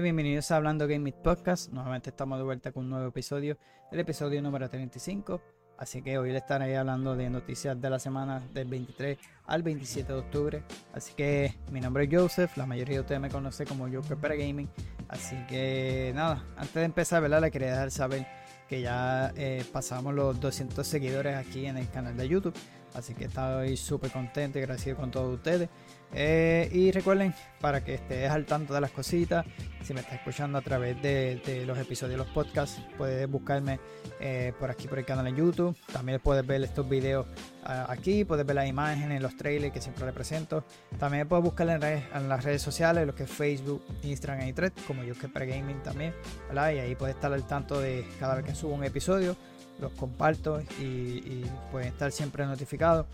Bienvenidos a Hablando Gaming Podcast. Nuevamente estamos de vuelta con un nuevo episodio, el episodio número 35. Así que hoy le estaré hablando de noticias de la semana del 23 al 27 de octubre. Así que mi nombre es Joseph, la mayoría de ustedes me conocen como Joker para Gaming. Así que nada, antes de empezar, ¿verdad? Le quería dejar saber que ya eh, pasamos los 200 seguidores aquí en el canal de YouTube. Así que estoy súper contento y agradecido con todos ustedes. Eh, y recuerden, para que estés al tanto de las cositas, si me estás escuchando a través de, los episodios de los podcasts, puedes buscarme eh, por aquí por el canal en YouTube. También puedes ver estos videos ah, aquí, puedes ver las imágenes, los trailers que siempre les presento. También puedes buscar en, las redes sociales, lo que es Facebook, Instagram y Thread, como yo que para gaming también. Y ahí puedes estar al tanto de cada vez que subo un episodio los comparto y, pueden estar siempre notificados.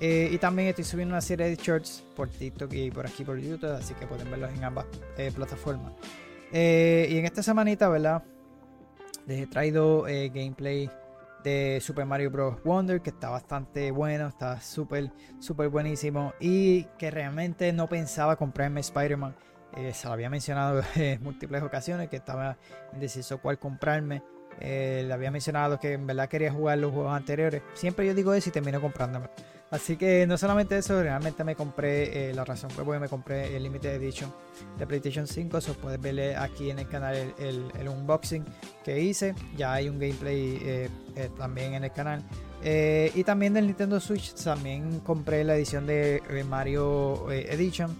Eh, y también estoy subiendo una serie de shorts por TikTok y por aquí por YouTube, así que pueden verlos en ambas eh, plataformas. Eh, y en esta semanita, ¿verdad? Les he traído gameplay de Super Mario Bros. Wonder, que está bastante bueno, está súper, súper buenísimo. Y que realmente no pensaba comprarme Spider-Man. se lo había mencionado en múltiples ocasiones que estaba indeciso cuál comprarme. Eh, le había mencionado que en verdad quería jugar los juegos anteriores. Siempre yo digo eso y termino comprándome. Así que no solamente eso, realmente me compré, eh, la razón fue porque me compré el Limited Edition de PlayStation 5. Eso puedes verle aquí en el canal el, unboxing que hice. Ya hay un gameplay eh, también en el canal. y también del Nintendo Switch también compré la edición de Mario Edition.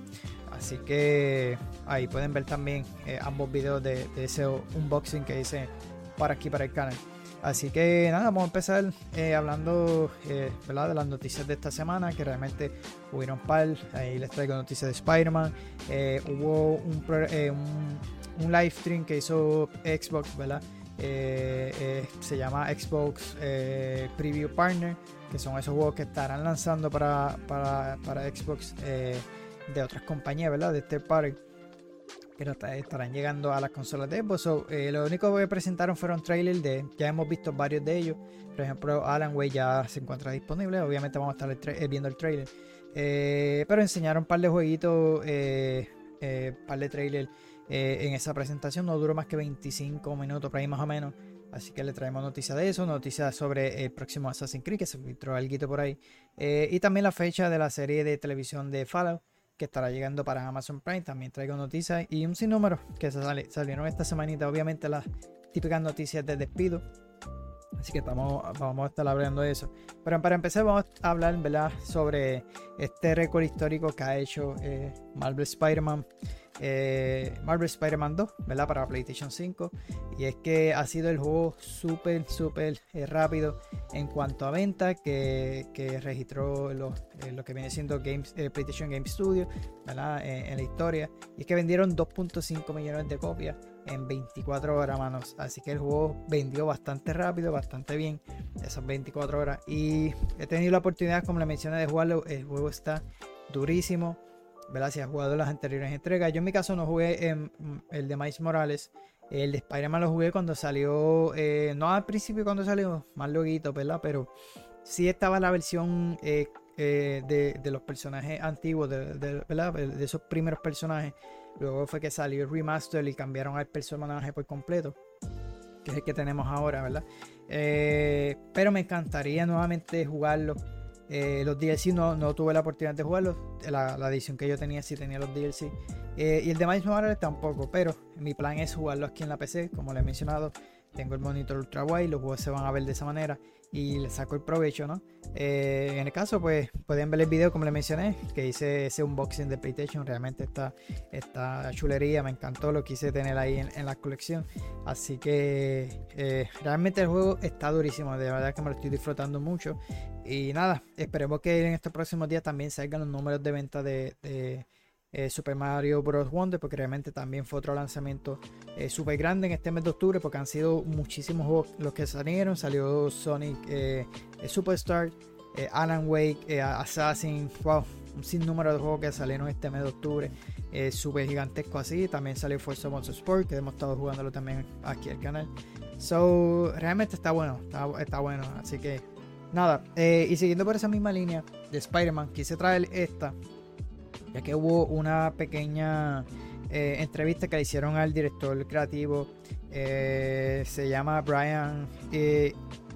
Así que ahí pueden ver también ambos videos de, de ese unboxing que hice para aquí, para el canal. Así que nada, vamos a empezar eh, hablando eh, de las noticias de esta semana, que realmente hubieron par. Ahí les traigo noticias de Spider-Man. Eh, hubo un, un, live stream que hizo Xbox, ¿verdad? se llama Xbox Preview Partner, que son esos juegos que estarán lanzando para, para, para Xbox de otras compañías, ¿verdad? De este party que estarán llegando a las consolas de Xbox. Eh, lo único que presentaron fueron trailers de, ya hemos visto varios de ellos. Por ejemplo, Alan Way ya se encuentra disponible. Obviamente vamos a estar eh, viendo el trailer. Eh, pero enseñaron un par de jueguitos, un par de trailers en esa presentación. No duró más que 25 minutos, por ahí más o menos. Así que le traemos noticias de eso, noticias sobre el próximo Assassin's Creed, que se filtró algo por ahí. y también la fecha de la serie de televisión de Fallout que estará llegando para Amazon Prime. También traigo noticias y un sinnúmero que se salieron esta semanita. Obviamente las típicas noticias de despido. Así que estamos, vamos a estar hablando de eso. Pero para empezar vamos a hablar ¿verdad? sobre este récord histórico que ha hecho eh, Marvel Spider-Man eh, Marvel Spider-Man 2, ¿verdad? Para PlayStation 5. Y es que ha sido el juego súper, súper eh, rápido en cuanto a venta que, registró lo, eh, lo, que viene siendo Games, PlayStation Game Studio, ¿verdad? en la historia. Y es que vendieron 2.5 millones de copias en 24 horas, manos. Así que el juego vendió bastante rápido, bastante bien, esas 24 horas. Y he tenido la oportunidad, como le mencioné, de jugarlo. El juego está durísimo. ¿Verdad? Si has jugado las anteriores entregas. Yo en mi caso no jugué mm, el de Miles Morales. El de Spider-Man lo jugué cuando salió, eh, no al principio cuando salió, más loguito, ¿verdad? Pero sí estaba la versión eh, eh, de, los personajes antiguos, de, de, esos primeros personajes. Luego fue que salió el remaster y cambiaron al personaje por completo, que es el que tenemos ahora, ¿verdad? pero me encantaría nuevamente jugarlo eh, los DLC no, no, tuve la oportunidad de jugarlos. La, edición que yo tenía sí tenía los DLC. Eh, y el de Miles Morales tampoco. Pero mi plan es jugarlo aquí en la PC. Como les he mencionado, tengo el monitor ultra wide. Los juegos se van a ver de esa manera y le saco el provecho, ¿no? Eh, en el caso, pues pueden ver el video como les mencioné, que hice ese unboxing de PlayStation, realmente está esta chulería, me encantó, lo quise tener ahí en, la colección, así que eh, realmente el juego está durísimo, de verdad que me lo estoy disfrutando mucho. Y nada, esperemos que en estos próximos días también salgan los números de venta de eh, Super Mario Bros. Wonder, porque realmente también fue otro lanzamiento eh, súper grande en este mes de octubre, porque han sido muchísimos juegos los que salieron. Salió Sonic eh, Superstar, Alan Wake, Assassin, wow, un sinnúmero de juegos que salieron este mes de octubre, súper gigantesco así. También salió Forza Motorsport, que hemos estado jugándolo también aquí al canal. So, realmente está bueno, está, está bueno, así que nada. y siguiendo por esa misma línea de Spider-Man, quise traer esta ya que hubo una pequeña entrevista que le hicieron al director creativo, se llama Brian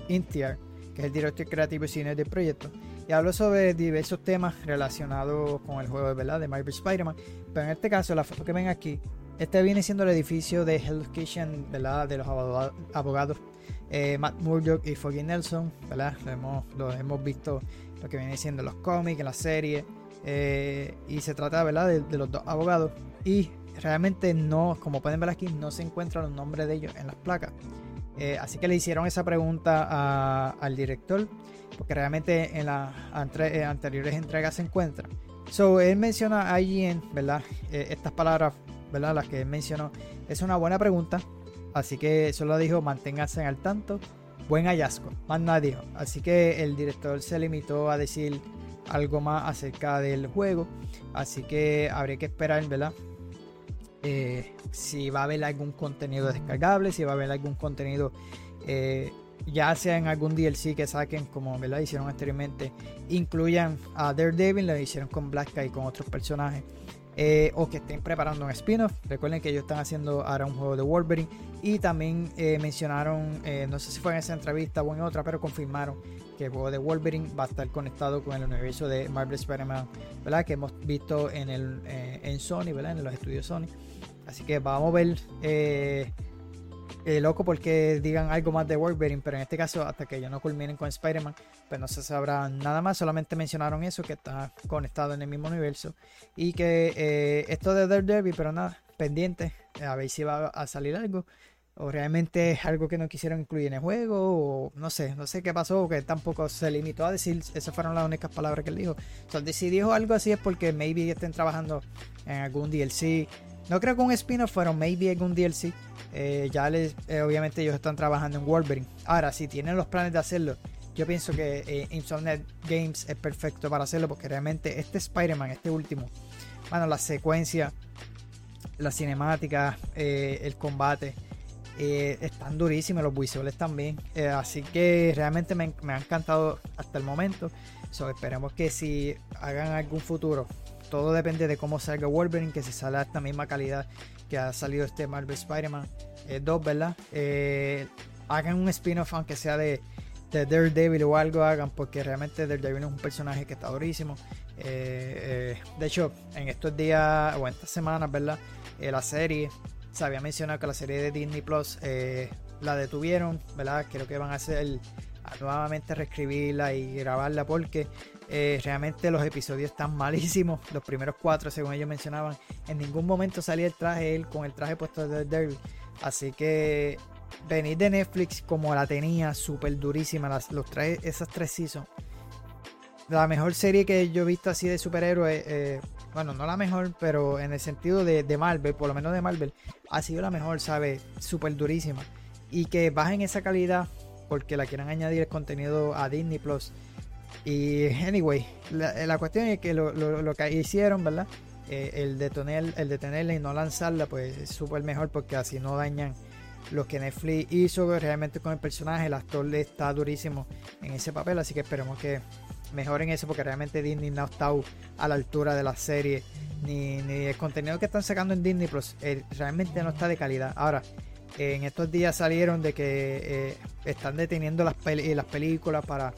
Intiar, que es el director creativo y cine del proyecto. Y habló sobre diversos temas relacionados con el juego ¿verdad? de Marvel Spider-Man. Pero en este caso, la foto que ven aquí, este viene siendo el edificio de Hell's Kitchen ¿verdad? de los abogados eh, Matt Murdock y Foggy Nelson. ¿verdad? Lo hemos, lo hemos visto lo que viene siendo los cómics, en la serie. Eh, y se trata ¿verdad? De, los dos abogados. Y realmente no, como pueden ver aquí, no se encuentran los nombres de ellos en las placas. Eh, así que le hicieron esa pregunta al director porque realmente en las eh, anteriores entregas se encuentra. So, él menciona allí en, ¿verdad? Eh, estas palabras, ¿verdad? Las que él mencionó. Es una buena pregunta. Así que solo dijo, manténgase al tanto. Buen hallazgo. Más nada dijo. Así que el director se limitó a decir algo más acerca del juego. Así que habría que esperar, ¿verdad? Eh, si va a haber algún contenido descargable, si va a haber algún contenido ya sea en algún DLC que saquen, como hicieron anteriormente, incluyan a Daredevil, lo hicieron con Black y con otros personajes, eh, o que estén preparando un spin-off. Recuerden que ellos están haciendo ahora un juego de Wolverine y también eh, mencionaron, eh, no sé si fue en esa entrevista o en otra, pero confirmaron que el juego de Wolverine va a estar conectado con el universo de Marvel Spider-Man, ¿verdad? Que hemos visto en, el, en Sony, ¿verdad? En los estudios Sony. Así que vamos a ver eh, loco porque digan algo más de Wolverine, pero en este caso, hasta que ya no culminen con Spider-Man, pues no se sabrá nada más. Solamente mencionaron eso, que está conectado en el mismo universo. Y que eh, esto de Daredevil, pero nada, pendiente, eh, a ver si va a salir algo. O realmente es algo que no quisieron incluir en el juego, o no sé, no sé qué pasó, que tampoco se limitó a decir, esas fueron las únicas palabras que él dijo. Si dijo algo así es porque maybe estén trabajando en algún DLC no creo que un spin-off fueron maybe algún DLC. Eh, ya les, eh, obviamente ellos están trabajando en Wolverine. Ahora, si tienen los planes de hacerlo, yo pienso que eh, Insomniac Games es perfecto para hacerlo porque realmente este Spider-Man, este último, bueno, la secuencia, la cinemática, el combate, están durísimos, los visuales también. así que realmente me, me, ha encantado hasta el momento. Esperemos que si hagan algún futuro todo depende de cómo salga Wolverine, que se sale a esta misma calidad que ha salido este Marvel Spider-Man 2, eh, ¿verdad? Eh, hagan un spin-off aunque sea de, Daredevil o algo hagan, porque realmente Daredevil es un personaje que está durísimo. Eh, de hecho, en estos días o en estas semanas, ¿verdad? la serie, se había mencionado que la serie de Disney Plus la detuvieron, ¿verdad? Creo que van a hacer nuevamente reescribirla y grabarla porque eh, realmente los episodios están malísimos. Los primeros cuatro, según ellos mencionaban, en ningún momento salía el traje él con el traje puesto de Derby. Así que venir de Netflix como la tenía, súper durísima. los trajes, esas tres seasons. La mejor serie que yo he visto así de superhéroes, eh, bueno, no la mejor, pero en el sentido de, de, Marvel, por lo menos de Marvel, ha sido la mejor, ¿sabes? Súper durísima. Y que bajen esa calidad porque la quieran añadir el contenido a Disney Plus y, anyway, la, cuestión es que lo, que hicieron, ¿verdad? Eh, el, detener, el detenerla y no lanzarla, pues es súper mejor porque así no dañan lo que Netflix hizo realmente con el personaje. El actor le está durísimo en ese papel, así que esperemos que mejoren eso porque realmente Disney no está a la altura de la serie ni, el contenido que están sacando en Disney Plus eh, realmente no está de calidad. Ahora, en estos días salieron de que eh, están deteniendo las, las películas para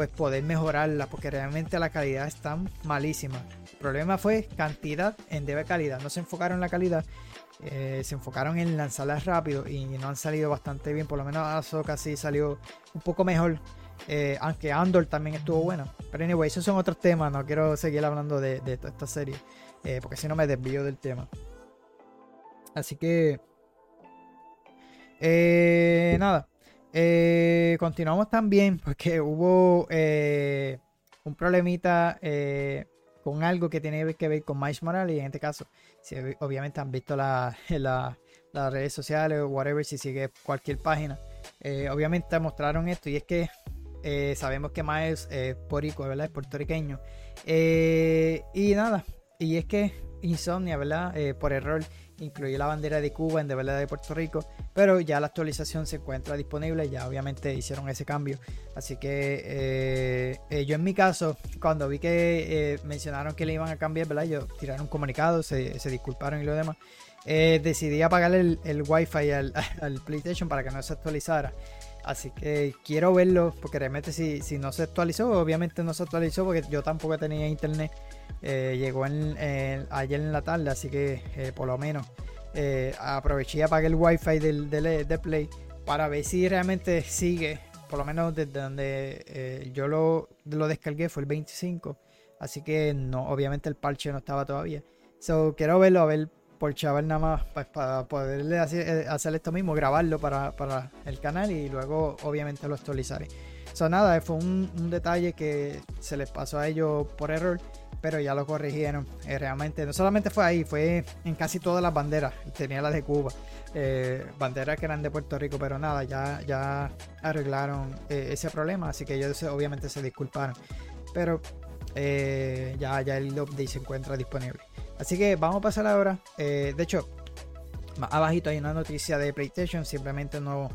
pues poder mejorarla porque realmente la calidad está malísima. El problema fue cantidad en vez de calidad. No se enfocaron en la calidad, eh, se enfocaron en lanzarlas rápido y no han salido bastante bien. Por lo menos Ahsoka sí salió un poco mejor. Eh, aunque Andor también estuvo bueno. Pero anyway, esos son otros temas. No quiero seguir hablando de, de esta serie. Eh, porque si no me desvío del tema. Así que... nada. Eh, continuamos también porque hubo eh, un problemita eh, con algo que tiene que ver con Miles Morales. Y en este caso, si obviamente han visto las redes sociales o whatever, si sigue cualquier página, obviamente mostraron esto. Y es que sabemos que Miles es porico, ¿verdad? Es puertorriqueño. y nada, y es que Insomnia, ¿verdad? por error incluir la bandera de Cuba en de verdad de Puerto Rico, pero ya la actualización se encuentra disponible, ya obviamente hicieron ese cambio. Así que eh, eh, yo en mi caso, cuando vi que mencionaron que le iban a cambiar, ¿verdad? Yo tiraron un comunicado, se, disculparon y lo demás. decidí apagar el, el wifi al, al PlayStation para que no se actualizara. Así que quiero verlo, porque realmente si, si no se actualizó, obviamente no se actualizó porque yo tampoco tenía internet. Eh, llegó ayer en la tarde, así que eh, por lo menos eh, aproveché y apagué el wifi del, del, Play para ver si realmente sigue, por lo menos desde donde yo lo, descargué fue el 25. Así que no, obviamente el parche no estaba todavía. So, quiero verlo, a ver por chaval nada más pues, para poderle hacer, esto mismo, grabarlo para, el canal y luego obviamente lo actualizaré. So, nada, fue un, detalle que se les pasó a ellos por error, pero ya lo corrigieron. Eh, realmente, no solamente fue ahí, fue en casi todas las banderas. Tenía las de Cuba, eh, banderas que eran de Puerto Rico, pero nada, ya, ya arreglaron eh, ese problema, así que ellos obviamente se disculparon. Pero ya, ya el update se encuentra disponible. Así que vamos a pasar ahora. De hecho, más abajito hay una noticia de PlayStation. Simplemente no,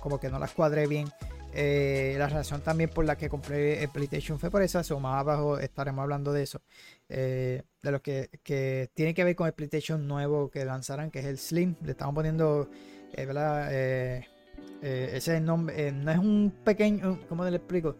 como que no la cuadré bien. Eh, la razón también por la que compré el PlayStation fue por eso. O más abajo estaremos hablando de eso. Eh, de lo que, que, tiene que ver con el PlayStation nuevo que lanzarán, que es el Slim. Le estamos poniendo, ¿verdad? ese es el nombre. no es un pequeño, ¿cómo le explico?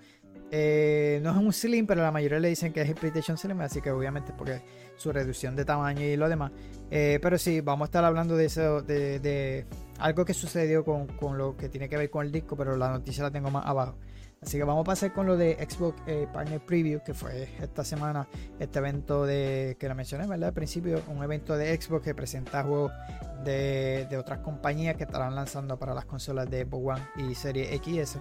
Eh, no es un Slim, pero la mayoría le dicen que es el PlayStation Slim, así que obviamente porque su reducción de tamaño y lo demás. Eh, pero sí, vamos a estar hablando de eso, de, algo que sucedió con, lo que tiene que ver con el disco, pero la noticia la tengo más abajo. Así que vamos a pasar con lo de Xbox eh, Partner Preview, que fue esta semana este evento de que la mencioné, ¿verdad? Al principio, un evento de Xbox que presenta juegos de, de otras compañías que estarán lanzando para las consolas de Xbox One y Serie XS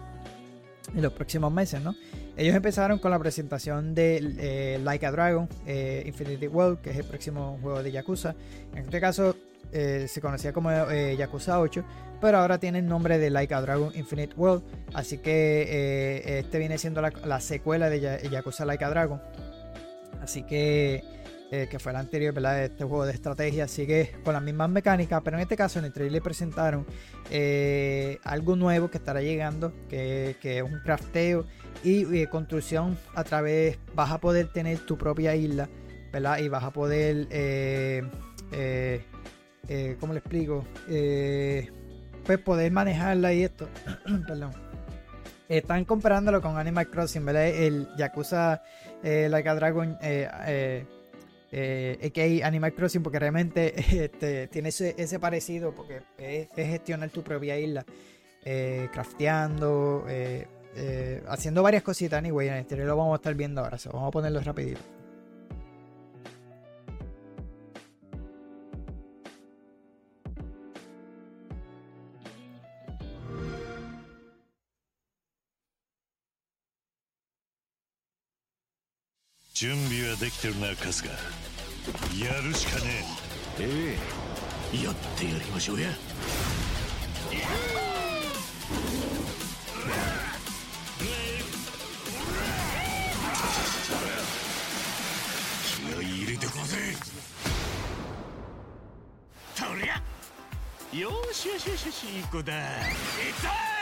en los próximos meses, ¿no? Ellos empezaron con la presentación de eh, Like a Dragon, eh, Infinity World, que es el próximo juego de Yakuza. En este caso eh, se conocía como Yakuza 8, pero ahora tiene el nombre de Like a Dragon Infinite World. Así que este viene siendo la, la secuela de Yakuza Like a Dragon. Así que eh, que fue el anterior, ¿verdad? Este juego de estrategia sigue con las mismas mecánicas, pero en este caso en el trailer presentaron eh, algo nuevo que estará llegando, que, es un crafteo y eh, construcción a través, vas a poder tener tu propia isla, ¿verdad? Y vas a poder, ¿cómo le explico? pues poder manejarla y esto, perdón. Están comparándolo con Animal Crossing, ¿verdad? El Yakuza Like a Dragon eh, que Animal Crossing porque realmente este, tiene ese, parecido porque es, gestionar tu propia isla, eh, crafteando, eh, eh, haciendo varias cositas. Anyway, en este lo vamos a estar viendo ahora, vamos a ponerlo rapidito. Casca. やるしかねえ。ええ。やってやりましょうや。気合い入れてこぜ。とりゃよしよしよしよしいい子だいた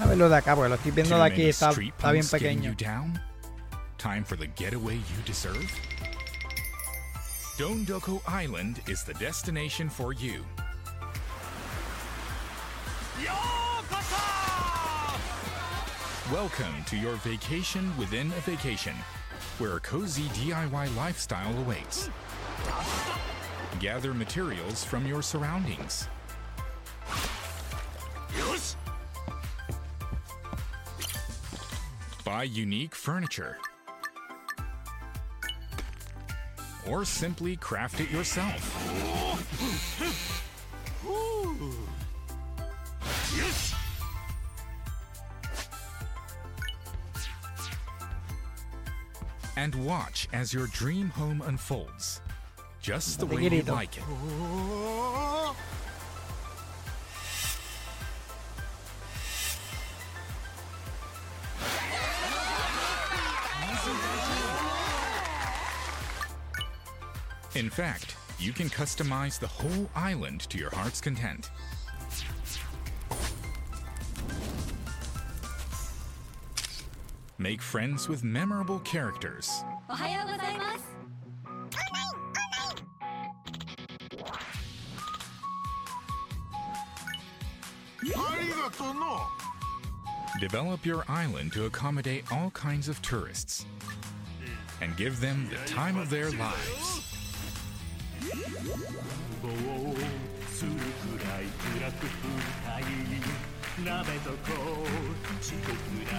A verlo de acá, porque lo estoy viendo de aquí, está, está bien pequeño. Time for the getaway you deserve? Dondoko Island is the destination for you. Welcome to your vacation within a vacation, where a cozy DIY lifestyle awaits. Gather materials from your surroundings. Buy unique furniture. Or simply craft it yourself. Yes! And watch as your dream home unfolds, just the way you like it. In fact, you can customize the whole island to your heart's content. Make friends with memorable characters. Develop your island to accommodate all kinds of tourists and give them the time of their lives. 棒をするくらい暗く降ったい鍋とこ地獄鍋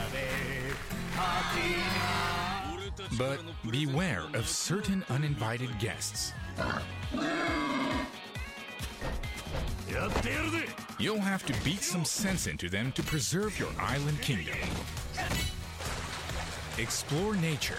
パーティー But beware of certain uninvited guests. やってやるぜ You'll have to beat some sense into them to preserve your island kingdom. Explore nature.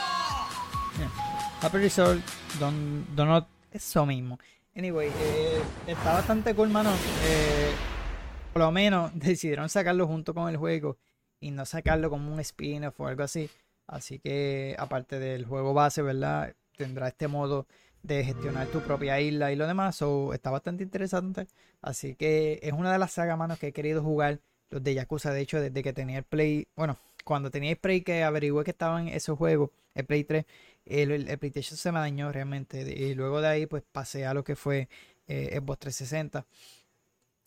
Happy Resort, don, Donut, eso mismo. Anyway, eh, está bastante cool, mano. Eh, por lo menos decidieron sacarlo junto con el juego y no sacarlo como un spin-off o algo así. Así que, aparte del juego base, ¿verdad? Tendrá este modo de gestionar tu propia isla y lo demás. So, está bastante interesante. Así que es una de las sagas, manos, que he querido jugar. Los de Yakuza, de hecho, desde que tenía el Play. Bueno, cuando tenía el Play que averigüé que estaban esos juegos, el Play 3, el, el- PlayStation se me dañó realmente. Y luego de ahí, pues pasé a lo que fue eh, Xbox 360.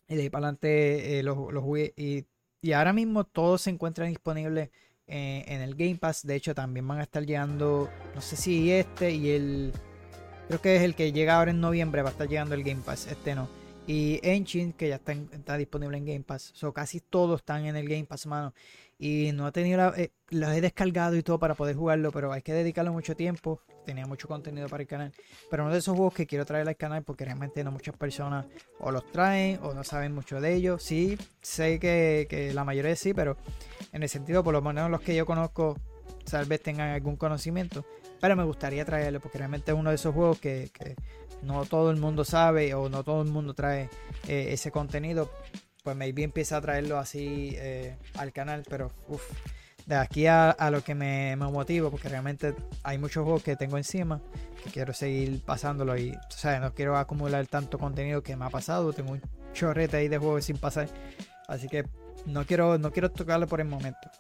Y de ahí para adelante eh, los, los jugué. Y, y ahora mismo todos se encuentran disponibles eh, en el Game Pass. De hecho, también van a estar llegando, no sé si este y el... Creo que es el que llega ahora en noviembre, va a estar llegando el Game Pass. Este no. Y Engine, que ya está, está disponible en Game Pass. So, casi todos están en el Game Pass, mano. Y no he tenido la, eh, los he descargado y todo para poder jugarlo, pero hay que dedicarle mucho tiempo. Tenía mucho contenido para el canal. Pero uno de esos juegos que quiero traer al canal porque realmente no muchas personas o los traen o no saben mucho de ellos. Sí, sé que, que la mayoría sí, pero en el sentido, por lo menos los que yo conozco, tal vez tengan algún conocimiento. Pero me gustaría traerlo porque realmente es uno de esos juegos que, que no todo el mundo sabe o no todo el mundo trae eh, ese contenido. Pues maybe empieza a traerlo así eh, al canal, pero uff, de aquí a, lo que me, me motivo, porque realmente hay muchos juegos que tengo encima que quiero seguir pasándolo y, o sea, no quiero acumular tanto contenido que me ha pasado. Tengo un chorrete ahí de juegos sin pasar, así que no quiero, no quiero tocarlo por el momento.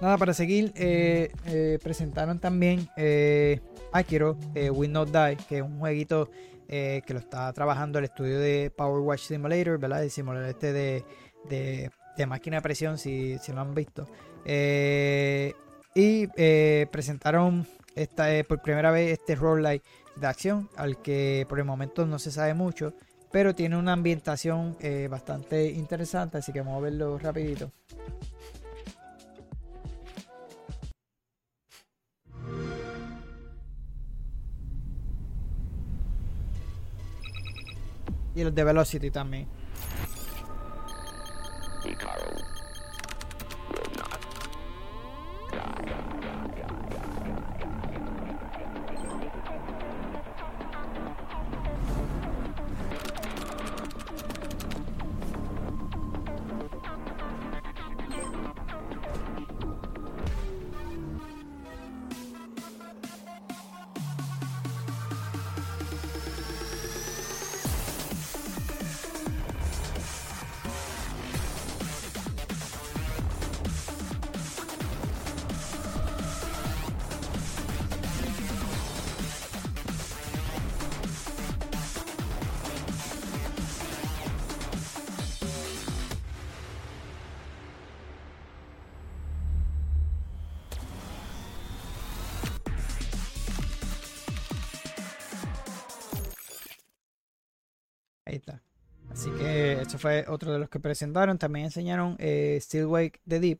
Nada, para seguir, eh, eh, presentaron también eh, Akiro Will Not Die, que es un jueguito eh, que lo está trabajando el estudio de Power Watch Simulator, ¿verdad? El simulador este de, de, máquina de presión, si, si lo han visto. Eh, y eh, presentaron esta, por primera vez este roguelike de acción, al que por el momento no se sabe mucho, pero tiene una ambientación bastante interesante, así que vamos a verlo rapidito. Y los de Velocity también. Ahí está. Así que eso fue otro de los que presentaron. También enseñaron eh, Still Wake the Deep,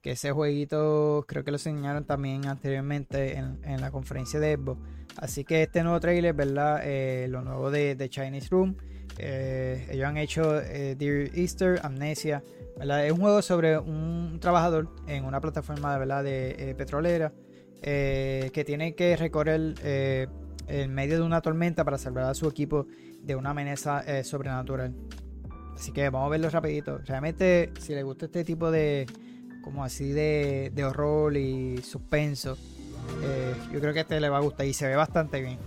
que ese jueguito creo que lo enseñaron también anteriormente en, en la conferencia de Xbox. Así que este nuevo trailer, ¿verdad? Eh, lo nuevo de, de Chinese Room. eh, ellos han hecho eh, Dear Easter, Amnesia. ¿verdad? Es un juego sobre un trabajador en una plataforma ¿verdad? de eh, petrolera que tiene que recorrer en medio de una tormenta para salvar a su equipo de una amenaza eh, sobrenatural. Así que vamos a verlo rapidito. Realmente, si les gusta este tipo de, como así de, de horror y suspenso, eh, yo creo que este le va a gustar y se ve bastante bien.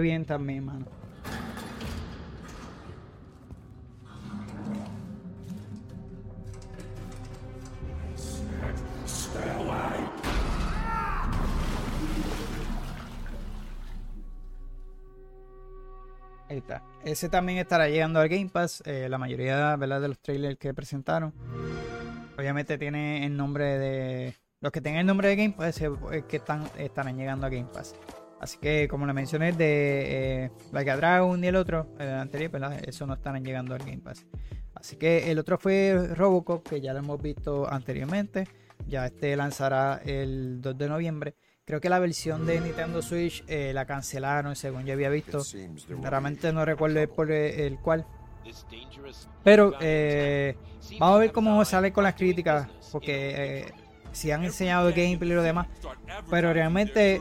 Bien también, mano. Ahí está. Ese también estará llegando al Game Pass. eh, la mayoría ¿verdad? de los trailers que presentaron. Obviamente tiene el nombre de. Los que tengan el nombre de Game Pass es que están, estarán llegando a Game Pass. Así que, como le mencioné, de eh, Like a Dragon y el otro, el anterior, ¿verdad? Eso no estarán llegando al Game Pass. Así que el otro fue Robocop, que ya lo hemos visto anteriormente. Ya este lanzará el 2 de noviembre. Creo que la versión de Nintendo Switch eh, la cancelaron, según yo había visto. Realmente no recuerdo el, por el cual. Pero eh, vamos a ver cómo sale con las críticas. Porque eh, si han enseñado el gameplay y lo demás. Pero realmente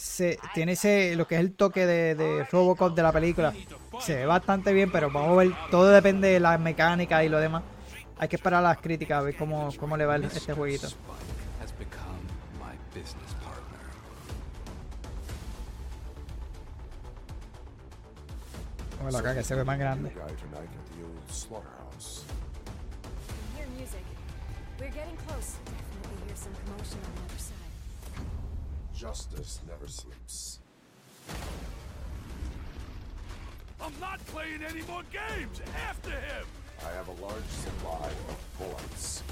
se, tiene ese lo que es el toque de, de Robocop de la película. Se ve bastante bien, pero vamos a ver. Todo depende de las mecánicas y lo demás. Hay que esperar las críticas a ver cómo, cómo le va el- este jueguito. Bueno, acá que se ve más grande. We're getting close. Justice never sleeps. I'm not playing any more games! After him! I have a large supply of bullets.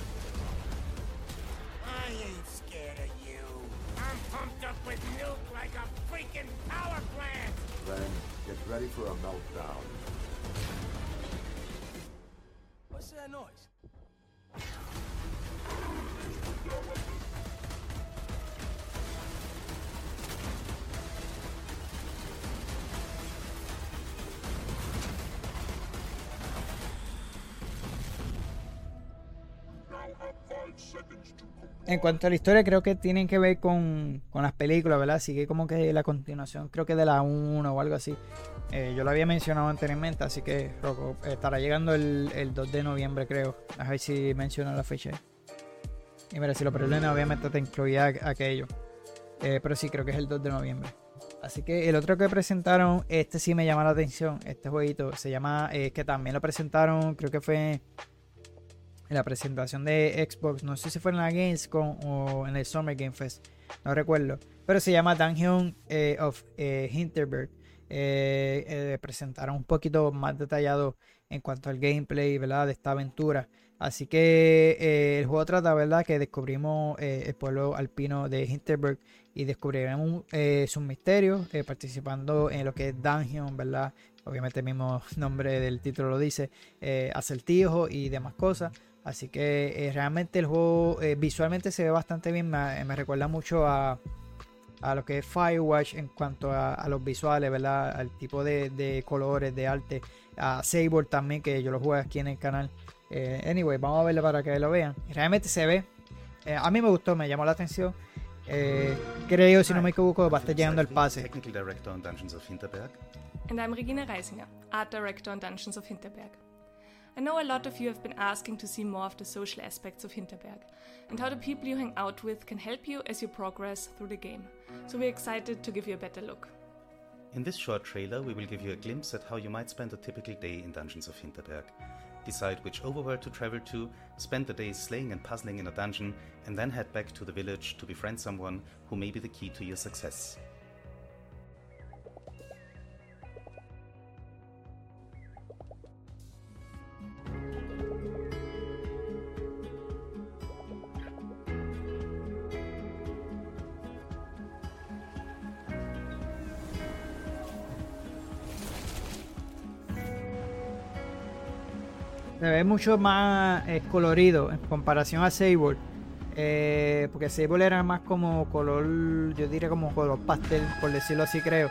I ain't scared of you. I'm pumped up with nuke like a freaking power plant. Then get Ready for a meltdown. What's that noise? En cuanto a la historia, creo que tienen que ver con, con las películas, ¿verdad? Así que como que la continuación, creo que de la 1 o algo así. Eh, yo lo había mencionado anteriormente, así que Rocco, estará llegando el, el 2 de noviembre, creo. A ver si menciona la fecha. Y mira, si lo perdona, obviamente te incluía aquello. Eh, pero sí, creo que es el 2 de noviembre. Así que el otro que presentaron, este sí me llama la atención. Este jueguito se llama, eh, que también lo presentaron, creo que fue en la presentación de Xbox, no sé si fue en la Gamescom o en el Summer Game Fest, no recuerdo, pero se llama Dungeon eh, of eh, Hinterberg. Eh, eh, presentaron un poquito más detallado en cuanto al gameplay, ¿verdad? De esta aventura. Así que el juego trata, ¿verdad? Que descubrimos el pueblo alpino de Hinterberg y descubriremos sus misterios participando en lo que es Dungeon, ¿verdad? Obviamente el mismo nombre del título lo dice, acertijos y demás cosas. Así que eh, realmente el juego eh, visualmente se ve bastante bien, me, me recuerda mucho a, a lo que es Firewatch en cuanto a, a los visuales, ¿verdad? Al tipo de, de colores, de arte. A Sable también, que yo lo juego aquí en el canal. Eh, anyway, vamos a verlo para que lo vean. Realmente se ve. eh, a mí me gustó, me llamó la atención. Eh, creo, si no me equivoco, va a estar llegando el pase. Technical Director on Dungeons of Hinterberg. And I'm Regina Reisinger, Art Director on Dungeons of Hinterberg. I know a lot of you have been asking to see more of the social aspects of Hinterberg and how the people you hang out with can help you as you progress through the game. So we're excited to give you a better look. In this short trailer, we will give you a glimpse at how you might spend a typical day in Dungeons of Hinterberg. Decide which overworld to travel to, spend the day slaying and puzzling in a dungeon, and then head back to the village to befriend someone who may be the key to your success. Se ve mucho más eh, colorido en comparación a Sable. Eh, porque Sable era más como color, yo diría como color pastel, por decirlo así, creo.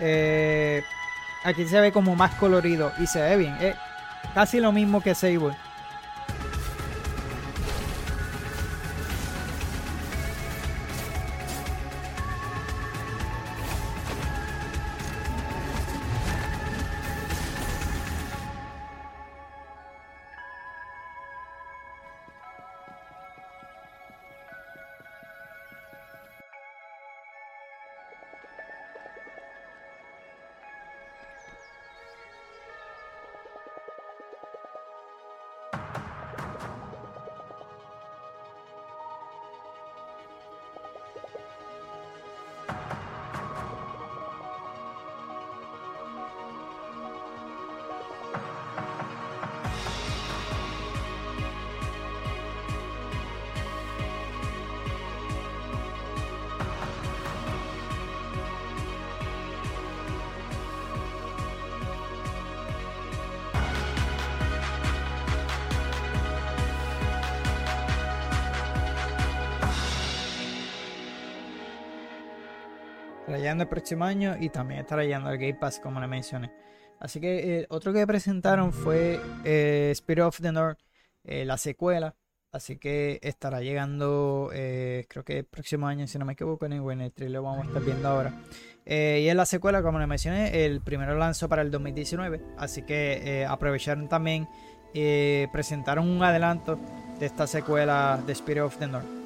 Eh, aquí se ve como más colorido y se ve bien. Es casi lo mismo que Sable. Llegando el próximo año y también estará llegando el Game Pass, como le mencioné. Así que eh, otro que presentaron fue eh, Spirit of the North, eh, la secuela. Así que estará llegando, eh, creo que el próximo año, si no me equivoco, en el, en el trailer vamos a estar viendo ahora. Eh, y en la secuela, como le mencioné, el primero lanzó para el 2019. Así que eh, aprovecharon también, presentaron un adelanto de esta secuela de Spirit of the North.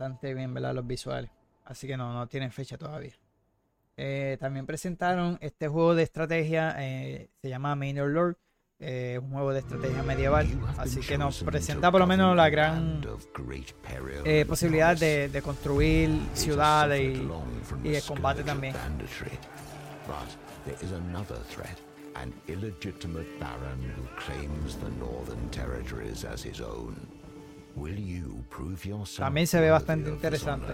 Bastante bien, ¿verdad? Los visuales. Así que no, no tienen fecha todavía. Eh, también presentaron este juego de estrategia, eh, se llama Minor Lord. eh, un juego de estrategia medieval. Así que nos presenta por lo menos la gran eh, posibilidad de, de construir ciudades y, y el combate también. An illegitimate baron who claims the northern territories as his own. También se ve bastante interesante.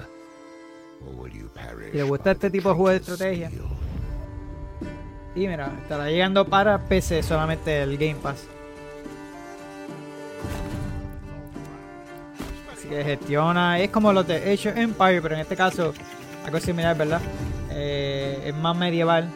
Si le gusta este tipo de juego de estrategia. Y mira, estará llegando para PC solamente el Game Pass. Así que gestiona, es como los de Age of Empire, pero en este caso algo similar, ¿verdad? Eh, es más medieval.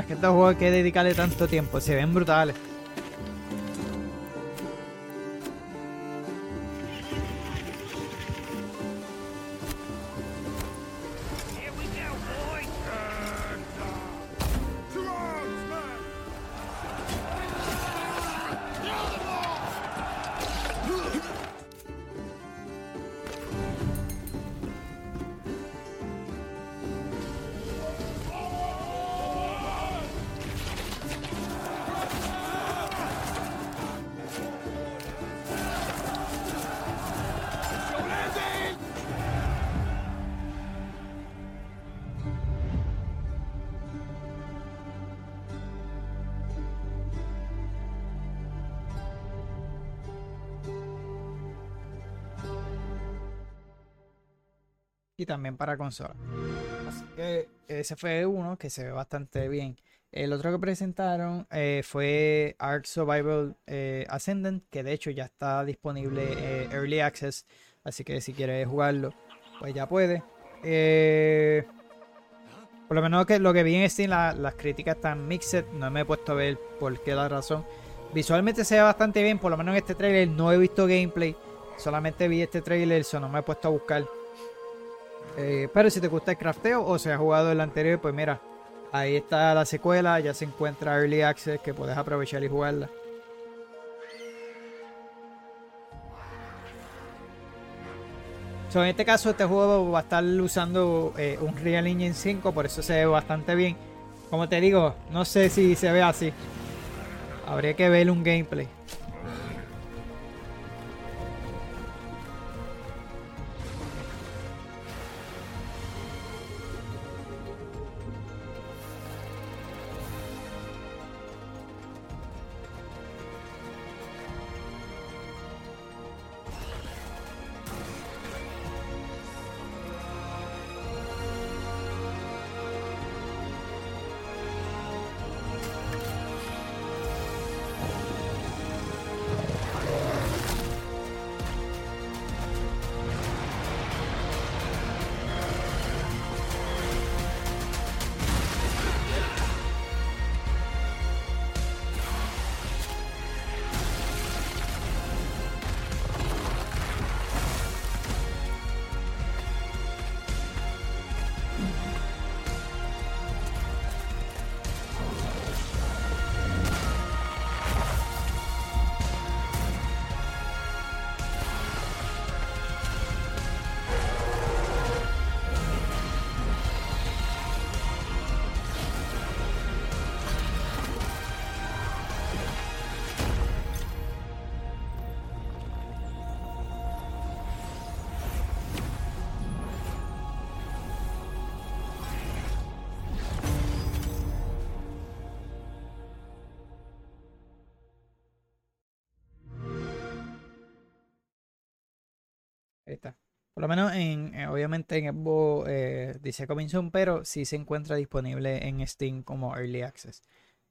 Es que estos juegos hay que dedicarle tanto tiempo, se ven brutales. También para consola. Así que ese fue uno que se ve bastante bien. El otro que presentaron eh, fue Ark Survival eh, Ascendant, que de hecho ya está disponible eh, Early Access, así que si quieres jugarlo, pues ya puede. Eh, por lo menos que lo que vi en Steam, la- las críticas están mixed, no me he puesto a ver por qué la razón. Visualmente se ve bastante bien, por lo menos en este trailer no he visto gameplay, solamente vi este trailer, eso no me he puesto a buscar. Eh, pero si te gusta el crafteo o se ha jugado el anterior, pues mira, ahí está la secuela, ya se encuentra Early Access que puedes aprovechar y jugarla. So, en este caso, este juego va a estar usando eh, un Real Engine 5, por eso se ve bastante bien. Como te digo, no sé si se ve así. Habría que ver un gameplay. Por lo menos en, eh, obviamente en Xbox eh, dice Coming pero sí se encuentra disponible en Steam como Early Access.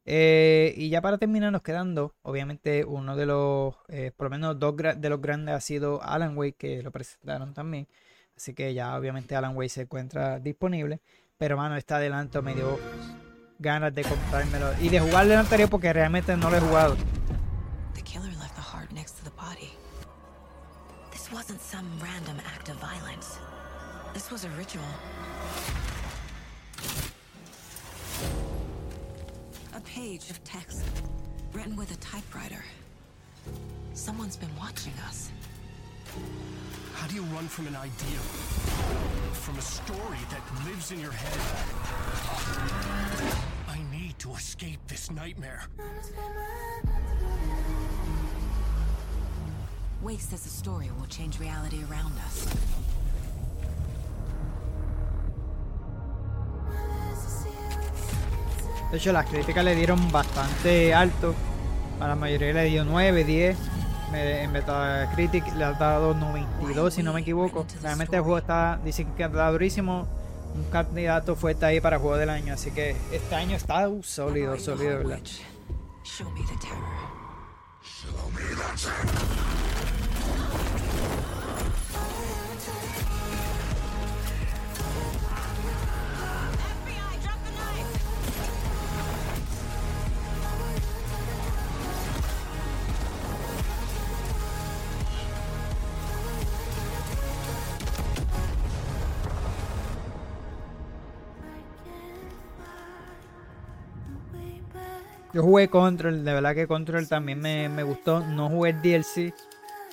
Eh, y ya para terminar nos quedan dos. Obviamente uno de los, eh, por lo menos dos de los grandes ha sido Alan Wake, que lo presentaron también. Así que ya obviamente Alan Wake se encuentra disponible. Pero mano, este adelanto me dio ganas de comprármelo y de jugarlo el anterior porque realmente no lo he jugado. This wasn't some random act of violence. This was a ritual. A page of text written with a typewriter. Someone's been watching us. How do you run from an idea? From a story that lives in your head? I need to escape this nightmare. Wake says the story will change reality around us. De hecho, las críticas le dieron bastante alto. A la mayoría le dio 9, 10. Me- En Metacritic le ha dado 92, si no me equivoco. Realmente el juego está, dicen que está durísimo. Un candidato fuerte ahí para juego del año. Así que este año está uh, sólido, sólido, ¿verdad? Show me the terror. Show me the truth. Yo jugué Control, de verdad que Control también me, me gustó. No jugué el DLC.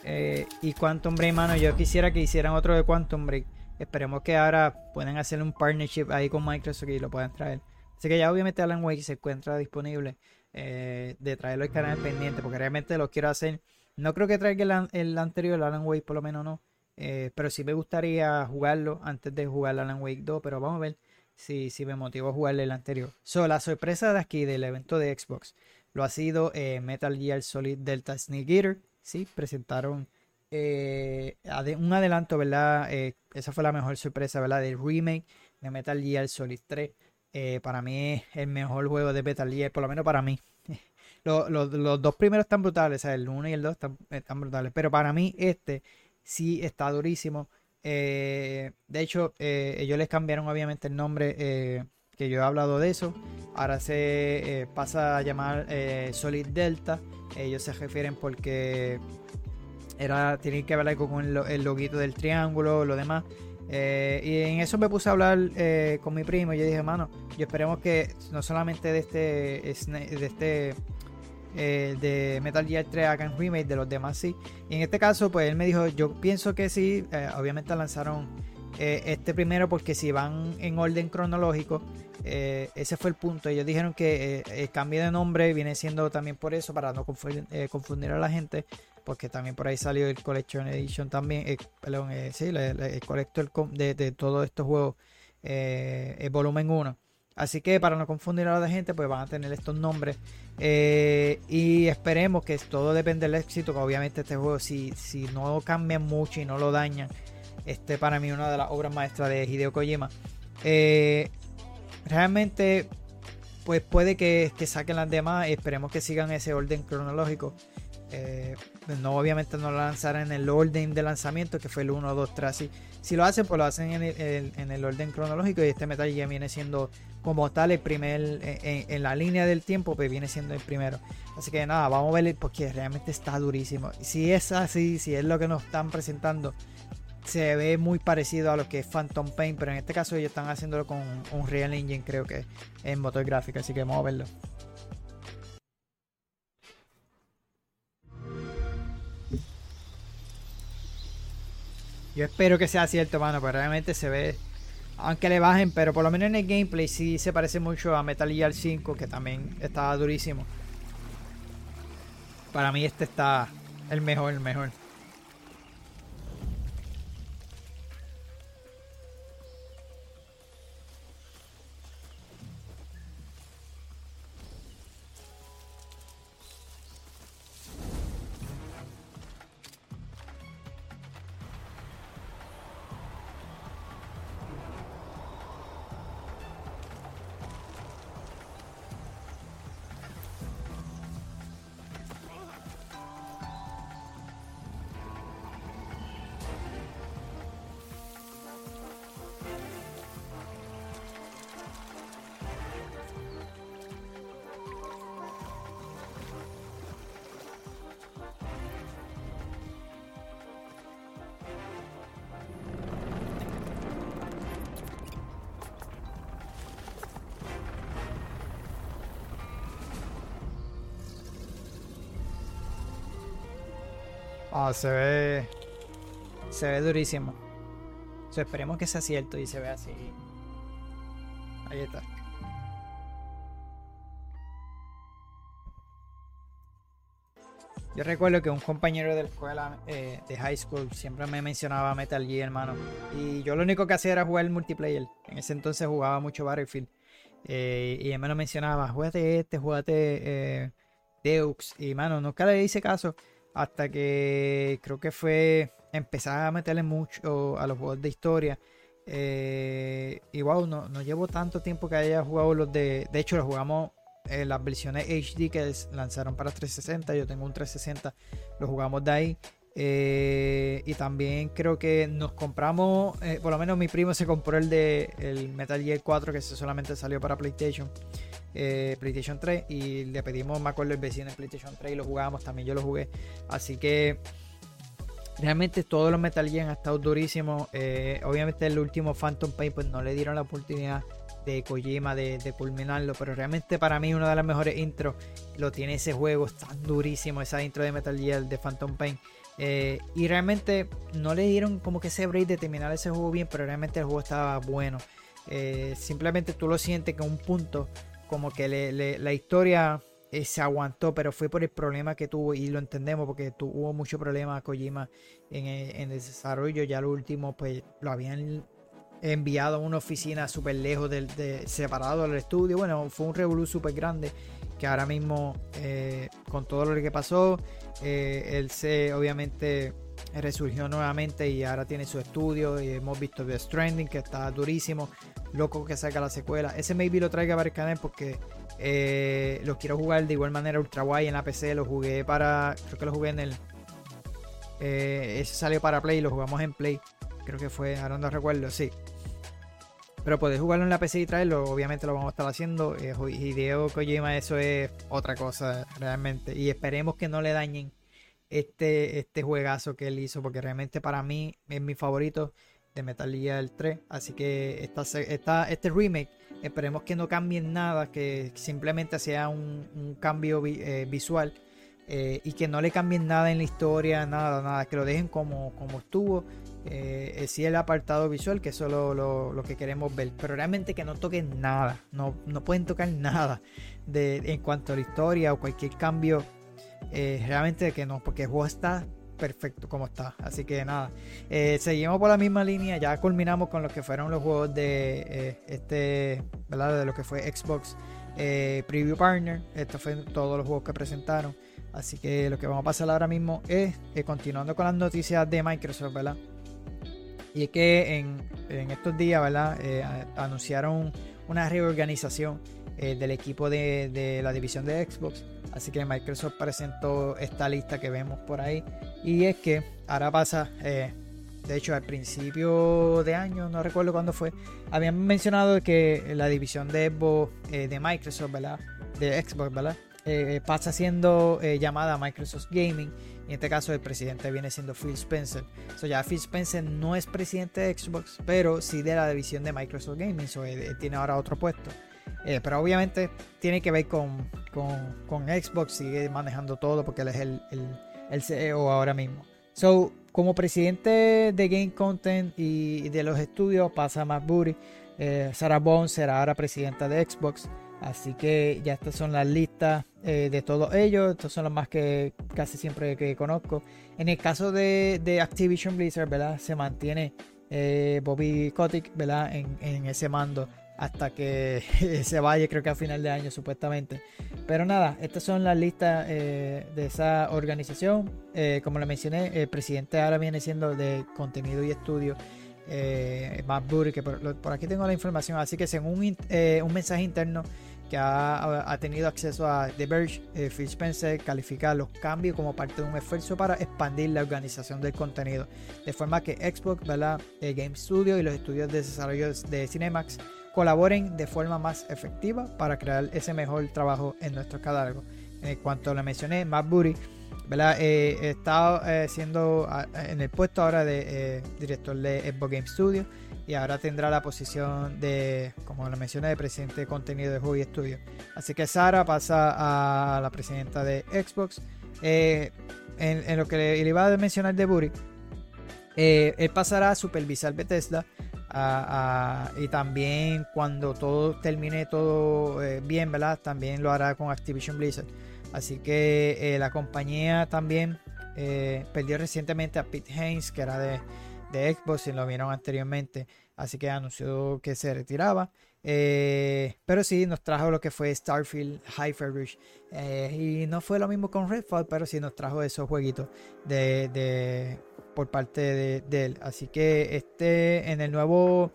eh, y Quantum Break, mano, yo quisiera que hicieran otro de Quantum Break. Esperemos que ahora puedan hacer un partnership ahí con Microsoft y lo puedan traer. Así que ya obviamente Alan Wake se encuentra disponible eh, de traerlo al canal pendiente porque realmente lo quiero hacer. No creo que traiga el, el anterior, el Alan Wake por lo menos no. eh, pero sí me gustaría jugarlo antes de jugar Alan Wake 2. Pero vamos a ver si, si me motivó a jugarle el anterior. So, la sorpresa de aquí del evento de Xbox lo ha sido eh, Metal Gear Solid Delta Sneak Eater. Sí, presentaron eh, un adelanto, ¿verdad? Eh, esa fue la mejor sorpresa, ¿verdad? Del remake de Metal Gear Solid 3. Eh, para mí es el mejor juego de Metal Gear, por lo menos para mí. Lo- lo- los dos primeros están brutales, el 1 y el 2 están, están brutales. Pero para mí este sí está durísimo. Eh, de hecho, eh, ellos les cambiaron obviamente el nombre, eh, que yo he hablado de eso. Ahora se pasa a llamar Solid Delta. Ellos se refieren porque era tiene que ver con el, el loguito del triángulo, lo demás. Y en eso me puse a hablar con mi primo y yo dije, mano, yo esperemos que no solamente de este, de este eh, de Metal Gear 3 hagan remake, de los demás sí. Y en este caso, pues él me dijo, yo pienso que sí, eh, obviamente lanzaron eh, este primero porque si van en orden cronológico, eh, ese fue el punto. Ellos dijeron que el cambio de nombre viene siendo también por eso, para no confundir, confundir a la gente, porque también por ahí salió el Collection Edition también, perdón, sí, la- el Collector de, todos estos juegos, el volumen 1. Así que para no confundir a la gente, pues van a tener estos nombres. Eh, y esperemos que todo depende del éxito. Que obviamente este juego, si, si no cambian mucho y no lo dañan, este para mí una de las obras maestras de Hideo Kojima. Eh, realmente, pues puede que, que saquen las demás. Esperemos que sigan ese orden cronológico. Eh, no, obviamente no lo lanzarán en el orden de lanzamiento, que fue el 1, 2, 3. Así. Si lo hacen, pues lo hacen en el, en- el orden cronológico. Y este Metal Gear viene siendo como tal el primer, en, en- en la línea del tiempo, pues viene siendo el primero. Así que nada, vamos a ver porque realmente está durísimo. Si es así, si es lo que nos están presentando, se ve muy parecido a lo que es Phantom Pain, pero en este caso ellos están haciéndolo con un Real Engine, creo que en motor gráfico, así que vamos a verlo. Yo espero que sea cierto, mano, pero realmente se ve, aunque le bajen, pero por lo menos en el gameplay sí se parece mucho a Metal Gear 5, que también estaba durísimo. Para mí este está el mejor, el mejor. Ah, se ve. Se ve durísimo. So, esperemos que sea cierto y se vea así. Ahí está. Yo recuerdo que un compañero de la escuela eh, de high school siempre me mencionaba Metal Gear, hermano. Y yo lo único que hacía era jugar el multiplayer. En ese entonces jugaba mucho Battlefield. Eh, y él me lo mencionaba, juégate este, juégate eh, Deux. Y mano, nunca le hice caso. Hasta que creo que fue empezar a meterle mucho a los juegos de historia. Eh, y wow, no, no llevo tanto tiempo que haya jugado los de. De hecho, los jugamos en las versiones HD que lanzaron para 360. Yo tengo un 360, lo jugamos de ahí. Eh, y también creo que nos compramos, eh, por lo menos mi primo se compró el de el Metal Gear 4 que solamente salió para PlayStation, eh, PlayStation 3 y le pedimos, me acuerdo el vecino en PlayStation 3 y lo jugábamos, también yo lo jugué, así que realmente todos los Metal Gear han estado durísimos, obviamente el último Phantom Pain pues no le dieron la oportunidad de Kojima de, de, culminarlo, pero realmente para mí una de las mejores intros lo tiene ese juego, es tan durísimo esa intro de Metal Gear de Phantom Pain. Eh, y realmente no le dieron como que ese break de terminar ese juego bien, pero realmente el juego estaba bueno. Eh, simplemente tú lo sientes que un punto como que la historia eh, se aguantó, pero fue por el problema que tuvo y lo entendemos porque tuvo mucho problema Kojima en el, desarrollo. Ya lo último, pues lo habían enviado a una oficina súper lejos, del, de, separado del estudio. Bueno, fue un revolú súper grande que ahora mismo, eh, con todo lo que pasó, eh, él se obviamente resurgió nuevamente y ahora tiene su estudio. Y hemos visto The Stranding, que está durísimo. Loco que saca la secuela. Ese maybe lo traiga para el porque eh, lo quiero jugar de igual manera ultra guay en la PC. Lo jugué para. Creo que lo jugué en el. ese salió para Play, lo jugamos en Play. Creo que fue, ahora no recuerdo, sí. Pero podés jugarlo en la PC y traerlo, obviamente lo vamos a estar haciendo. Eh, Hideo Kojima, eso es otra cosa realmente. Y esperemos que no le dañen este, este juegazo que él hizo, porque realmente para mí es mi favorito de Metal Gear 3. Así que esta, esta, este remake, esperemos que no cambien nada, que simplemente sea un, cambio eh, visual. Eh, y que no le cambien nada en la historia, nada, nada, que lo dejen como, como estuvo eh, sí el apartado visual, que eso es lo, que queremos ver, pero realmente que no toquen nada, no, no pueden tocar nada de, en cuanto a la historia o cualquier cambio, eh, realmente que no, porque el juego está perfecto como está, así que nada, eh, seguimos por la misma línea, ya culminamos con lo que fueron los juegos de eh, este. De lo que fue Xbox Preview Partner, estos fueron todos los juegos que presentaron. Así que lo que vamos a pasar ahora mismo es, continuando con las noticias de Microsoft, ¿verdad? Y es que en, estos días. Eh, anunciaron una reorganización eh, del equipo de, la división de Xbox. Así que Microsoft presentó esta lista que vemos por ahí. Y es que ahora pasa, eh, de hecho al principio de año, no recuerdo cuándo fue, habían mencionado que la división de Xbox de Microsoft, ¿verdad? De Xbox, ¿verdad? pasa siendo llamada Microsoft Gaming en este caso el presidente viene siendo Phil Spencer. So, ya Phil Spencer no es presidente de Xbox, pero sí de la división de Microsoft Gaming. So, tiene ahora otro puesto. Eh, pero obviamente tiene que ver con, con, Xbox, sigue manejando todo porque él es el, el, CEO ahora mismo. So, como presidente de Game Content y de los estudios pasa Matt Booty. Eh, Sarah Bond será ahora presidenta de Xbox. Así que ya estas son las listas eh, de todos ellos. Estos son los más que casi siempre que conozco. En el caso de, Activision Blizzard, ¿verdad? Se mantiene Bobby Kotick, ¿verdad? En, ese mando hasta que se vaya, creo que a final de año supuestamente. Pero nada, estas son las listas eh, de esa organización. como le mencioné, el presidente ahora viene siendo de contenido y estudio. Matt Burry, que por, aquí tengo la información. Así que según un mensaje interno que ha, tenido acceso a The Verge, eh, Phil Spencer califica los cambios como parte de un esfuerzo para expandir la organización del contenido, de forma que Xbox. El Game Studio y los estudios de desarrollo de Cinemax colaboren de forma más efectiva para crear ese mejor trabajo en nuestro catálogo. En cuanto le mencioné, Matt Booty, ¿verdad? Eh, está eh, siendo en el puesto ahora de director de Xbox Game Studio y ahora tendrá la posición de, como lo mencioné, de presidente de contenido de juego y estudio. Así que Sara pasa a la presidenta de Xbox. eh, en, lo que le, iba a mencionar de Buri, eh, él pasará a supervisar Bethesda y también cuando todo termine todo eh, bien, ¿verdad? También lo hará con Activision Blizzard. Así que eh, la compañía también eh, perdió recientemente a Pete Haynes, que era de, de Xbox, y lo vieron anteriormente. Así que anunció que se retiraba. Eh, pero sí, nos trajo lo que fue Starfield, Hyper eh, y no fue lo mismo con Redfall, pero sí nos trajo esos jueguitos de, de- por parte de, de él. Así que este en el nuevo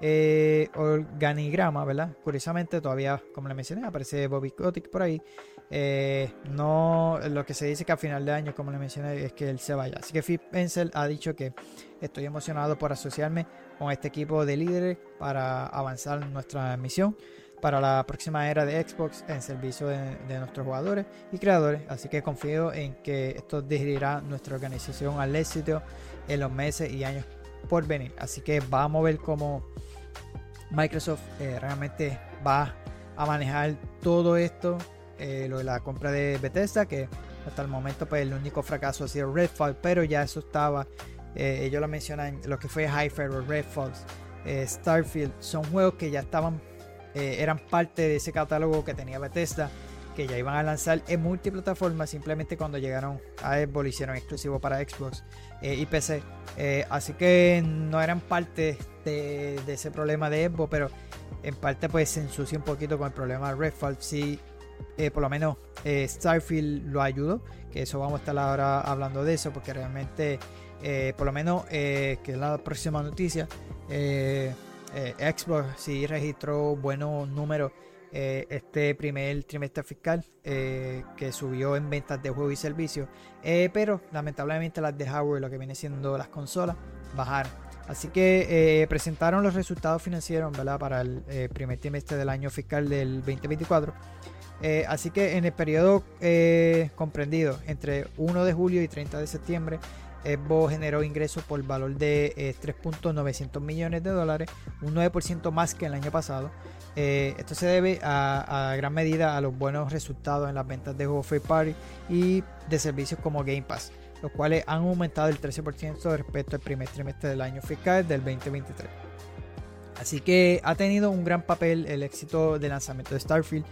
eh, organigrama, ¿verdad? Curiosamente, todavía, como le mencioné, aparece Bobby Kotick por ahí. Eh, no, lo que se dice que a final de año, como le mencioné, es que él se vaya. Así que Phil Spencer ha dicho que estoy emocionado por asociarme con este equipo de líderes para avanzar nuestra misión para la próxima era de Xbox en servicio de, de nuestros jugadores y creadores. Así que confío en que esto dirigirá nuestra organización al éxito en los meses y años por venir. Así que vamos a ver cómo Microsoft eh, realmente va a manejar todo esto, eh, lo de la compra de Bethesda, que hasta el momento pues el único fracaso ha sido Redfall, pero ya eso estaba, eh, ellos lo mencionan, lo que fue Hyper, Redfall, eh, Starfield, son juegos que ya estaban, eh, eran parte de ese catálogo que tenía Bethesda, que ya iban a lanzar en multiplataformas, simplemente cuando llegaron a Xbox lo hicieron exclusivo para Xbox y PC. Así que no eran parte de, de ese problema de Xbox, pero en parte pues se ensucia un poquito con el problema de Redfall. Sí, eh, por lo menos eh, Starfield lo ayudó, que eso vamos a estar ahora hablando de eso, porque realmente, eh, por lo menos, que es la próxima noticia, Xbox sí registró buenos números este primer trimestre fiscal que subió en ventas de juegos y servicios, pero lamentablemente las de hardware, lo que viene siendo las consolas, bajaron. Así que presentaron los resultados financieros ¿verdad? para el primer trimestre del año fiscal del 2024. Eh, así que en el periodo eh, comprendido entre 1 de julio y 30 de septiembre, Xbox generó ingresos por valor de eh, 3.900 millones de dólares, un 9% más que el año pasado. Eh, esto se debe a, gran medida a los buenos resultados en las ventas de juegos Free Party y de servicios como Game Pass, los cuales han aumentado el 13% respecto al primer trimestre del año fiscal del 2023. Así que ha tenido un gran papel el éxito del lanzamiento de Starfield.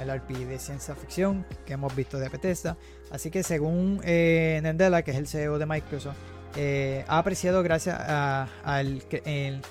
El RP de ciencia ficción que hemos visto de Bethesda. Así que según eh, Nendela, que es el CEO de Microsoft, eh, ha apreciado gracias a, él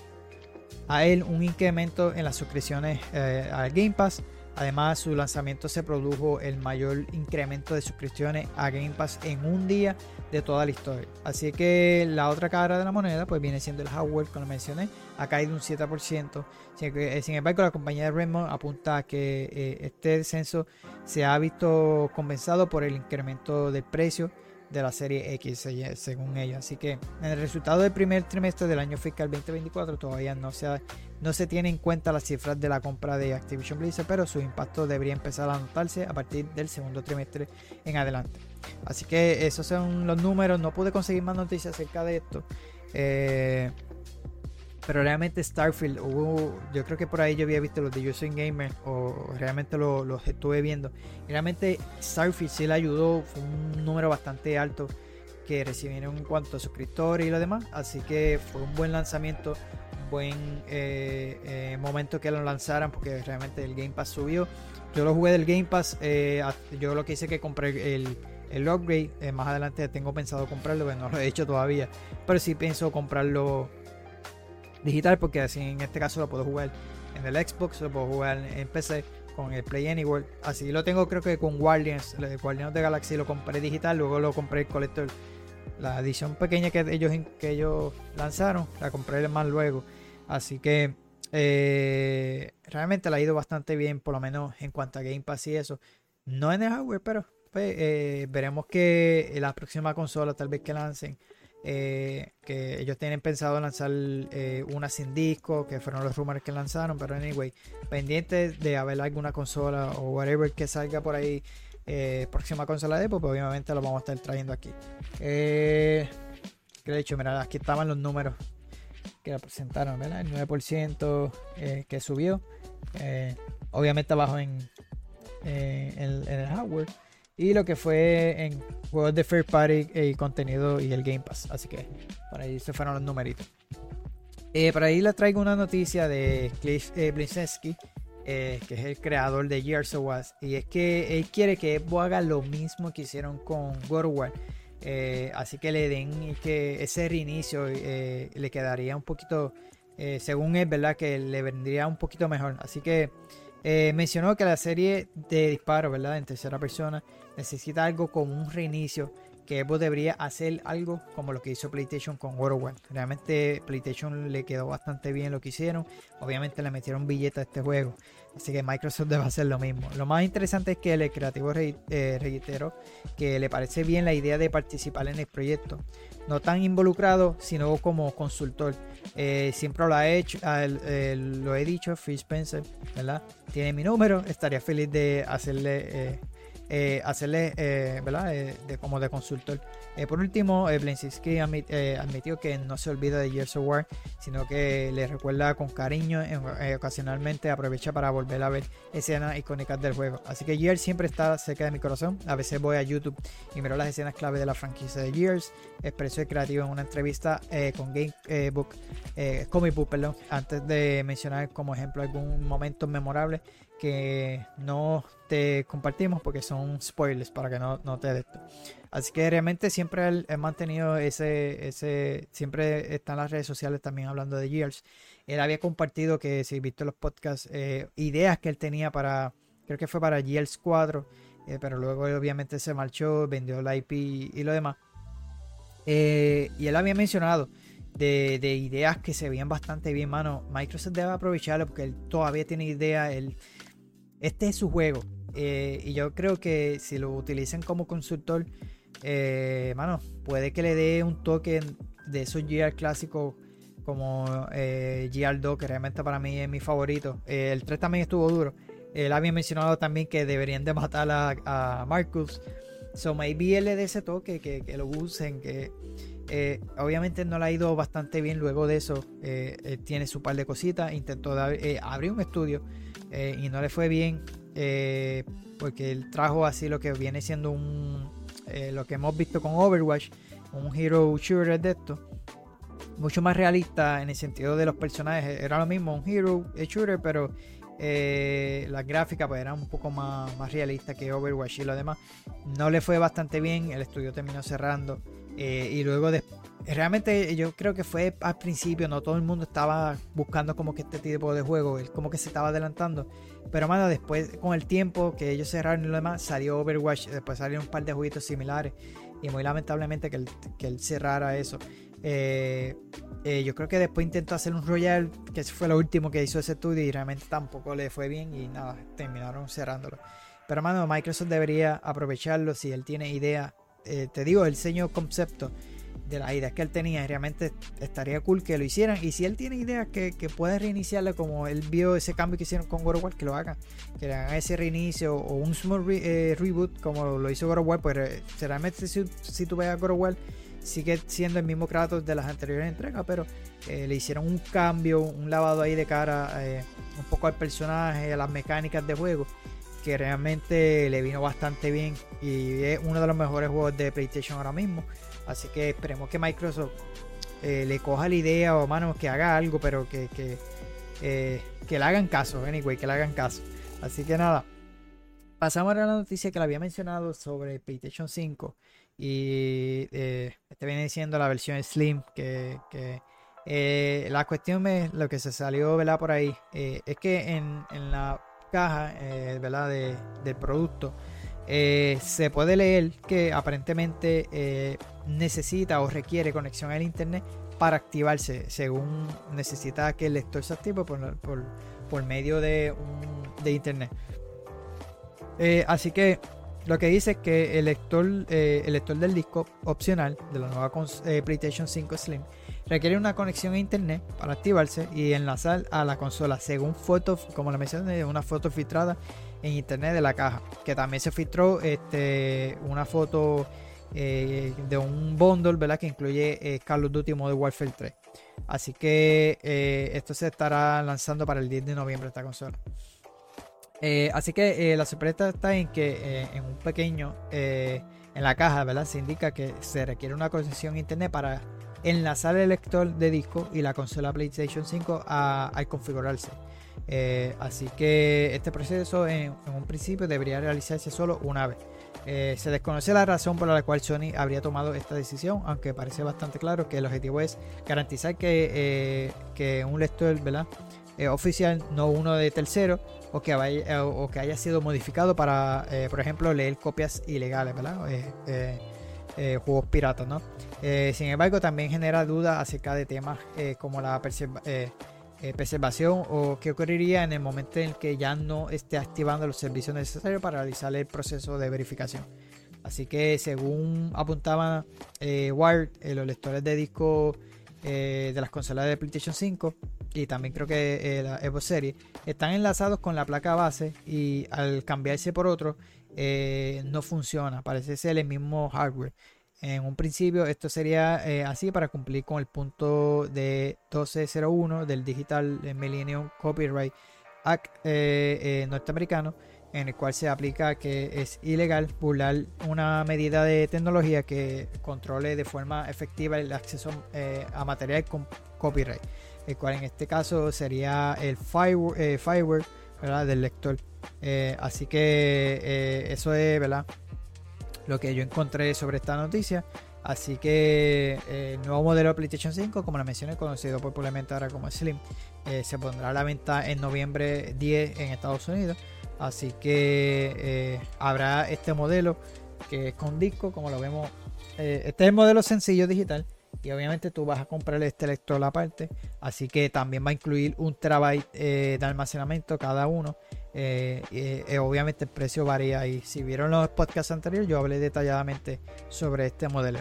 un incremento en las suscripciones eh, al Game Pass. Además, su lanzamiento se produjo el mayor incremento de suscripciones a Game Pass en un día de toda la historia. Así que la otra cara de la moneda pues viene siendo el hardware, como mencioné, ha caído un 7%. Sin, que- eh, sin embargo, la compañía de Redmond apunta a que eh, este descenso se ha visto compensado por el incremento del precio de la serie X, según ellos. Así que en el resultado del primer trimestre del año fiscal 2024 todavía no se, ha- no se tiene en cuenta las cifras de la compra de Activision Blizzard, pero su impacto debería empezar a notarse a partir del segundo trimestre en adelante. Así que esos son los números. No pude conseguir más noticias acerca de esto. Eh, pero realmente Starfield, hubo, yo creo que por ahí yo había visto los de User Gamer o realmente lo- los estuve viendo. Realmente Starfield sí le ayudó, fue un número bastante alto que recibieron en cuanto a suscriptores y lo demás. Así que fue un buen lanzamiento, un buen eh, eh, momento que lo lanzaran porque realmente el Game Pass subió. Yo lo jugué del Game Pass, eh, yo lo que hice que compré el, el upgrade. más adelante tengo pensado comprarlo, pero no lo he hecho todavía. Pero sí pienso comprarlo digital porque así en este caso lo puedo jugar en el Xbox, lo puedo jugar en PC con el Play Anywhere. Así lo tengo creo que con Guardians, el Guardians de Galaxy lo compré digital, luego lo compré el Collector, la edición pequeña que ellos, que ellos lanzaron, la compré más luego. Así que eh, realmente la ha ido bastante bien, por lo menos en cuanto a Game Pass y eso. No en el hardware, pero pues, eh, veremos que la próxima consola tal vez que lancen eh, que ellos tienen pensado lanzar eh, una sin disco, que fueron los rumores que lanzaron, pero anyway, pendientes de haber alguna consola o whatever que salga por ahí, eh, próxima consola de Xbox, pues obviamente lo vamos a estar trayendo aquí. Eh, que de hecho, mira, aquí estaban los números que presentaron, ¿verdad? El 9% eh, que subió, obviamente abajo en el hardware. Y lo que fue en juegos de Fair Party y contenido y el Game Pass. Así que por ahí se fueron los numeritos. Eh, por ahí les traigo una noticia de Cliff eh, eh, que es el creador de Gears of War, y es que él quiere que Evo haga lo mismo que hicieron con God. Eh, así que le den que ese reinicio eh, le quedaría un poquito, eh, según él, ¿verdad? Que le vendría un poquito mejor. Así que eh, mencionó que la serie de disparos, ¿verdad? En tercera persona necesita algo como un reinicio. Que Xbox debería hacer algo como lo que hizo PlayStation con World. Realmente PlayStation le quedó bastante bien lo que hicieron. Obviamente le metieron billete a este juego. Así que Microsoft debe hacer lo mismo. Lo más interesante es que el creativo re- eh, reiteró que le parece bien la idea de participar en el proyecto. No tan involucrado, sino como consultor. Eh, siempre lo ha hecho, lo he dicho, Phil Spencer, ¿verdad? Tiene mi número, estaría feliz de hacerle, eh, eh, hacerle, eh, ¿verdad? Eh, de, como de consultor. Eh, por último, eh, Bleszinski admi- eh, admitió que no se olvida de Gears of War, sino que le recuerda con cariño, en- ocasionalmente aprovecha para volver a ver escenas icónicas del juego. Así que Gears siempre está cerca de mi corazón. A veces voy a YouTube y miro las escenas clave de la franquicia de Gears. Expresó el creativo en una entrevista con Game Book, Comic Book, perdón, antes de mencionar como ejemplo algún momento memorable que no te compartimos porque son spoilers para que no, no te de. Así que realmente siempre he mantenido ese, ese, siempre está en las redes sociales también hablando de Gears. Él había compartido que si visto los podcasts, eh, ideas que él tenía para, creo que fue para Gears 4, eh, pero luego él obviamente se marchó, vendió la IP y lo demás. Eh, y él había mencionado de, de ideas que se veían bastante bien, mano. Microsoft debe aprovecharlo porque él todavía tiene ideas. Él, este es su juego. eh, y yo creo que si lo utilizan como consultor, eh, puede que le dé un toque de esos GR clásicos como eh, GR2, que realmente para mí es mi favorito. Eh, el 3 también estuvo duro. Él había mencionado también que deberían de matar a, a Marcus. So maybe él le dé ese toque, que, lo usen, que obviamente no le ha ido bastante bien luego de eso. eh, tiene su par de cositas, intentó abrir un estudio eh, y no le fue bien eh, porque él trajo así lo que viene siendo un eh, lo que hemos visto con Overwatch, un hero shooter de esto. Mucho más realista en el sentido de los personajes. Era lo mismo, un hero shooter, pero eh, las gráficas pues eran un poco más, más realistas que Overwatch y lo demás. No le fue bastante bien, el estudio terminó cerrando. Eh, y luego de, realmente yo creo que fue al principio, no todo el mundo estaba buscando como que este tipo de juego, él como que se estaba adelantando. Pero mano, después con el tiempo que ellos cerraron y lo demás, salió Overwatch, después salieron un par de jueguitos similares. Y muy lamentablemente que él, que él cerrara eso. Eh, eh, yo creo que después intentó hacer un Royal, que fue lo último que hizo ese estudio y realmente tampoco le fue bien y nada, terminaron cerrándolo. Pero mano, Microsoft debería aprovecharlo si él tiene idea. Eh, te digo, el diseño concepto de las ideas que él tenía, realmente estaría cool que lo hicieran. Y si él tiene ideas que, que puede reiniciarla, como él vio ese cambio que hicieron con God of War, que lo hagan. Que le hagan ese reinicio o un small eh, reboot, como lo hizo God of War. Pues eh, realmente si, si tú ves a God of War, sigue siendo el mismo Kratos de las anteriores entregas, pero le hicieron un cambio, un lavado ahí de cara un poco al personaje, a las mecánicas de juego, que realmente le vino bastante bien y es uno de los mejores juegos de PlayStation ahora mismo. Así que esperemos que Microsoft eh, le coja la idea o mano que haga algo, pero que, que, eh, que le hagan caso, anyway, que le hagan caso. Así que nada, pasamos a la noticia que le había mencionado sobre PlayStation 5 y eh, este viene diciendo la versión Slim que, que, eh, la cuestión es lo que se salió ¿verdad? por ahí eh, es que en, en la caja eh, ¿verdad? De, del producto. Eh, se puede leer que aparentemente eh, necesita o requiere conexión al internet para activarse. Según necesita que el lector se active por, por, por medio de, un, de internet. Así que lo que dice es que el lector, el lector del disco opcional de la nueva PlayStation 5 Slim requiere una conexión a internet para activarse y enlazar a la consola según fotos, como le mencioné, una foto filtrada en internet de la caja. Que también se filtró este, una foto eh, de un bundle ¿verdad? que incluye eh, Call of Duty Modern Warfare 3. Así que eh, esto se estará lanzando para el 10 de noviembre esta consola. Eh, así que la sorpresa está en que en un pequeño, en la caja, ¿verdad? Se indica que se requiere una conexión a internet para enlazar el lector de disco y la consola PlayStation 5 a- al configurarse. Eh, así que este proceso en, un principio debería realizarse solo una vez. Eh, se desconoce la razón por la cual Sony habría tomado esta decisión, aunque parece bastante claro que el objetivo es garantizar que, eh, que un lector ¿verdad? Oficial, no uno de tercero, o que, vaya- o que haya sido modificado para, por ejemplo, leer copias ilegales, ¿verdad? Eh, juegos piratas, ¿no? Eh, sin embargo, también genera dudas acerca de temas eh, como la preserva- preservación o qué ocurriría en el momento en el que ya no esté activando los servicios necesarios para realizar el proceso de verificación. Así que según apuntaba eh, Wired, los lectores de disco de las consolas de PlayStation 5 y también creo que la Evo Series están enlazados con la placa base y al cambiarse por otro eh, no funciona, parece ser el mismo hardware. En un principio esto sería eh, así para cumplir con el punto de 1201 del Digital Millennium Copyright Act eh, norteamericano, en el cual se aplica que es ilegal burlar una medida de tecnología que controle de forma efectiva el acceso a material con copyright, el cual en este caso sería el fireware, ¿verdad? del lector. Eh, así que eh, eso es ¿verdad? lo que yo encontré sobre esta noticia. Así que eh, el nuevo modelo de PlayStation 5, como lo mencioné, conocido popularmente ahora como Slim, se pondrá a la venta en noviembre 10 en Estados Unidos. Así que habrá este modelo que es con disco, como lo vemos. este es el modelo sencillo digital. Y obviamente tú vas a comprar este lector aparte. Así que también va a incluir un terabyte eh, de almacenamiento cada uno. Eh, eh, obviamente el precio varía. Y si vieron los podcasts anteriores, yo hablé detalladamente sobre este modelo.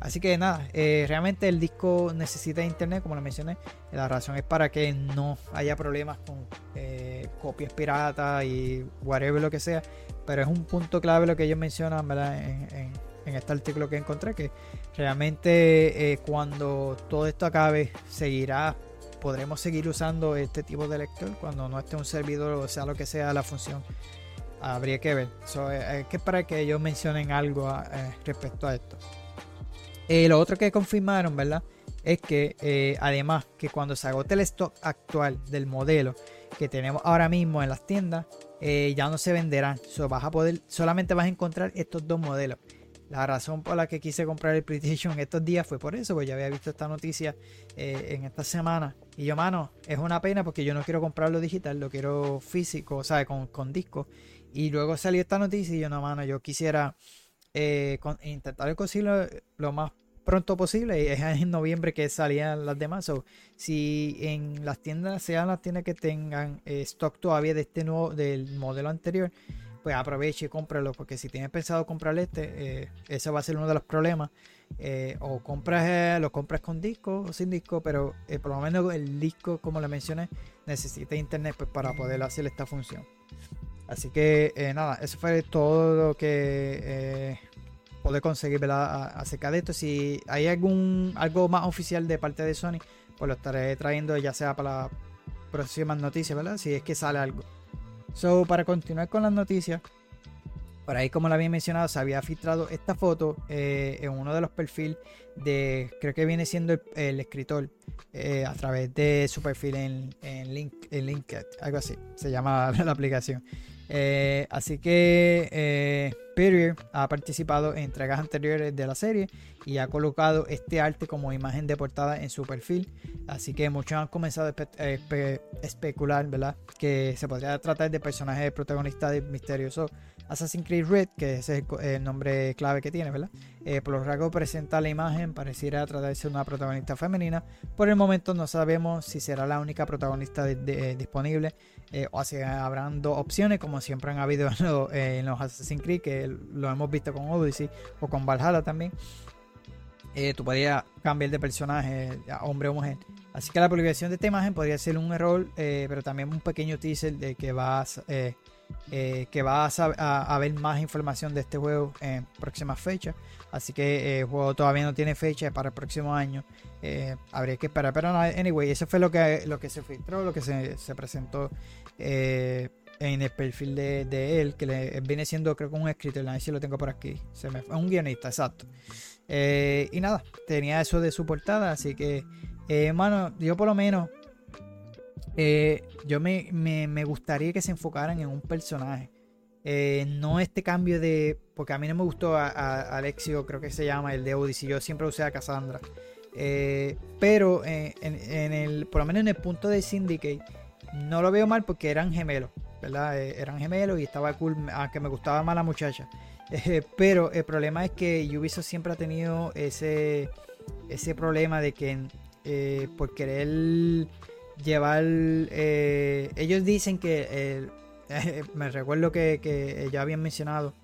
Así que nada, eh, realmente el disco necesita internet, como lo mencioné. La razón es para que no haya problemas con copias piratas y whatever lo que sea. Pero es un punto clave lo que ellos mencionan ¿verdad? En, en- en este artículo que encontré, que realmente eh, cuando todo esto acabe, seguirá, podremos seguir usando este tipo de lector cuando no esté un servidor o sea lo que sea la función. Habría que ver. So, eh, hay que esperar que ellos mencionen algo eh, respecto a esto. Eh, lo otro que confirmaron, ¿verdad? Es que eh, además que cuando se agote el stock actual del modelo que tenemos ahora mismo en las tiendas, eh, ya no se venderán. So, vas a poder, solamente vas a encontrar estos dos modelos. La razón por la que quise comprar el PlayStation estos días fue por eso, porque ya había visto esta noticia eh, en esta semana. Y yo, mano, es una pena porque yo no quiero comprarlo digital, lo quiero físico, o sea, con, con disco. Y luego salió esta noticia y yo, no, mano, yo quisiera eh, intentar conseguirlo lo más pronto posible. Es en noviembre que salían las demás. So, si en las tiendas, sean las tiendas que tengan eh, stock todavía de este nuevo, del modelo anterior, pues aproveche y cómpralo. Porque si tienes pensado comprar este, eh, ese va a ser uno de los problemas. Eh, o compras, eh, lo compras con disco o sin disco, pero por lo menos el disco, como le mencioné, necesita internet pues, para poder hacer esta función. Así que nada, eso fue todo lo que pude conseguir ¿verdad? Acerca de esto. Si hay algún algo más oficial de parte de Sony, pues lo estaré trayendo ya sea para las próximas noticias, ¿verdad? Si es que sale algo. So, para continuar con las noticias, por ahí como lo había mencionado, se había filtrado esta foto eh, en uno de los perfiles de, creo que viene siendo el, el escritor, eh, a través de su perfil en, en, Link, en LinkedIn, algo así, se llama la aplicación. Eh, así que eh, ha participado en entregas anteriores de la serie y ha colocado este arte como imagen de portada en su perfil. Así que muchos han comenzado a espe- espe- especular, ¿verdad? Que se podría tratar de personaje protagonista del misterioso Assassin's Creed Red, que es el, nombre clave que tiene, ¿verdad? Eh, por los rasgos presenta la imagen, pareciera tratarse de una protagonista femenina. Por el momento no sabemos si será la única protagonista de- disponible eh, o si habrán dos opciones, como siempre han habido eh, en los Assassin's Creed, que lo hemos visto con Odyssey o con Valhalla también. Eh, tú podías cambiar de personaje a hombre o mujer. Así que la publicación de esta imagen podría ser un error, eh, pero también un pequeño teaser de que vas, eh, que vas a, a- a ver más información de este juego en próximas fechas. Así que eh, el juego todavía no tiene fecha para el próximo año. Eh, habría que esperar. Pero no, anyway, eso fue lo que, lo que se filtró, lo que se, se presentó. En el perfil de, él, que le, viene siendo creo que un escritor, si lo tengo por aquí, se me, un guionista, exacto. Y nada, tenía eso de su portada, así que, eh, mano, yo por lo menos, eh, yo me, me, me gustaría que se enfocaran en un personaje. Eh, no este cambio de. Porque a mí no me gustó a, Alexio, creo que se llama, el de Odyssey. Yo siempre usé a Cassandra. Eh, pero en, en el, por lo menos en el punto de Syndicate, no lo veo mal porque eran gemelos, ¿verdad? Eran gemelos y estaba cool, aunque me gustaba más la muchacha. Pero el problema es que Ubisoft siempre ha tenido ese, ese problema de que por querer llevar. eh, ellos dicen que. eh, me recuerdo que, que ya habían mencionado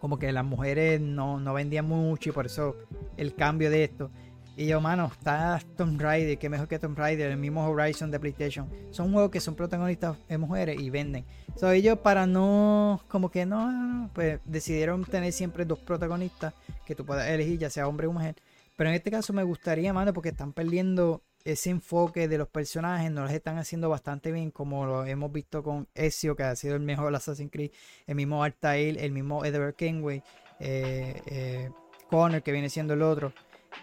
como que las mujeres no, no vendían mucho y por eso el cambio de esto. Y yo, mano, está Tomb Raider, que mejor que Tomb Raider, el mismo Horizon de PlayStation. Son juegos que son protagonistas de mujeres y venden. So, ellos para no, como que no, pues decidieron tener siempre dos protagonistas que tú puedas elegir, ya sea hombre o mujer. Pero en este caso me gustaría, mano, porque están perdiendo ese enfoque de los personajes, no los están haciendo bastante bien, como lo hemos visto con Ezio, que ha sido el mejor Assassin's Creed, el mismo Altair, el mismo Edward Kenway, eh, eh, Connor, que viene siendo el otro.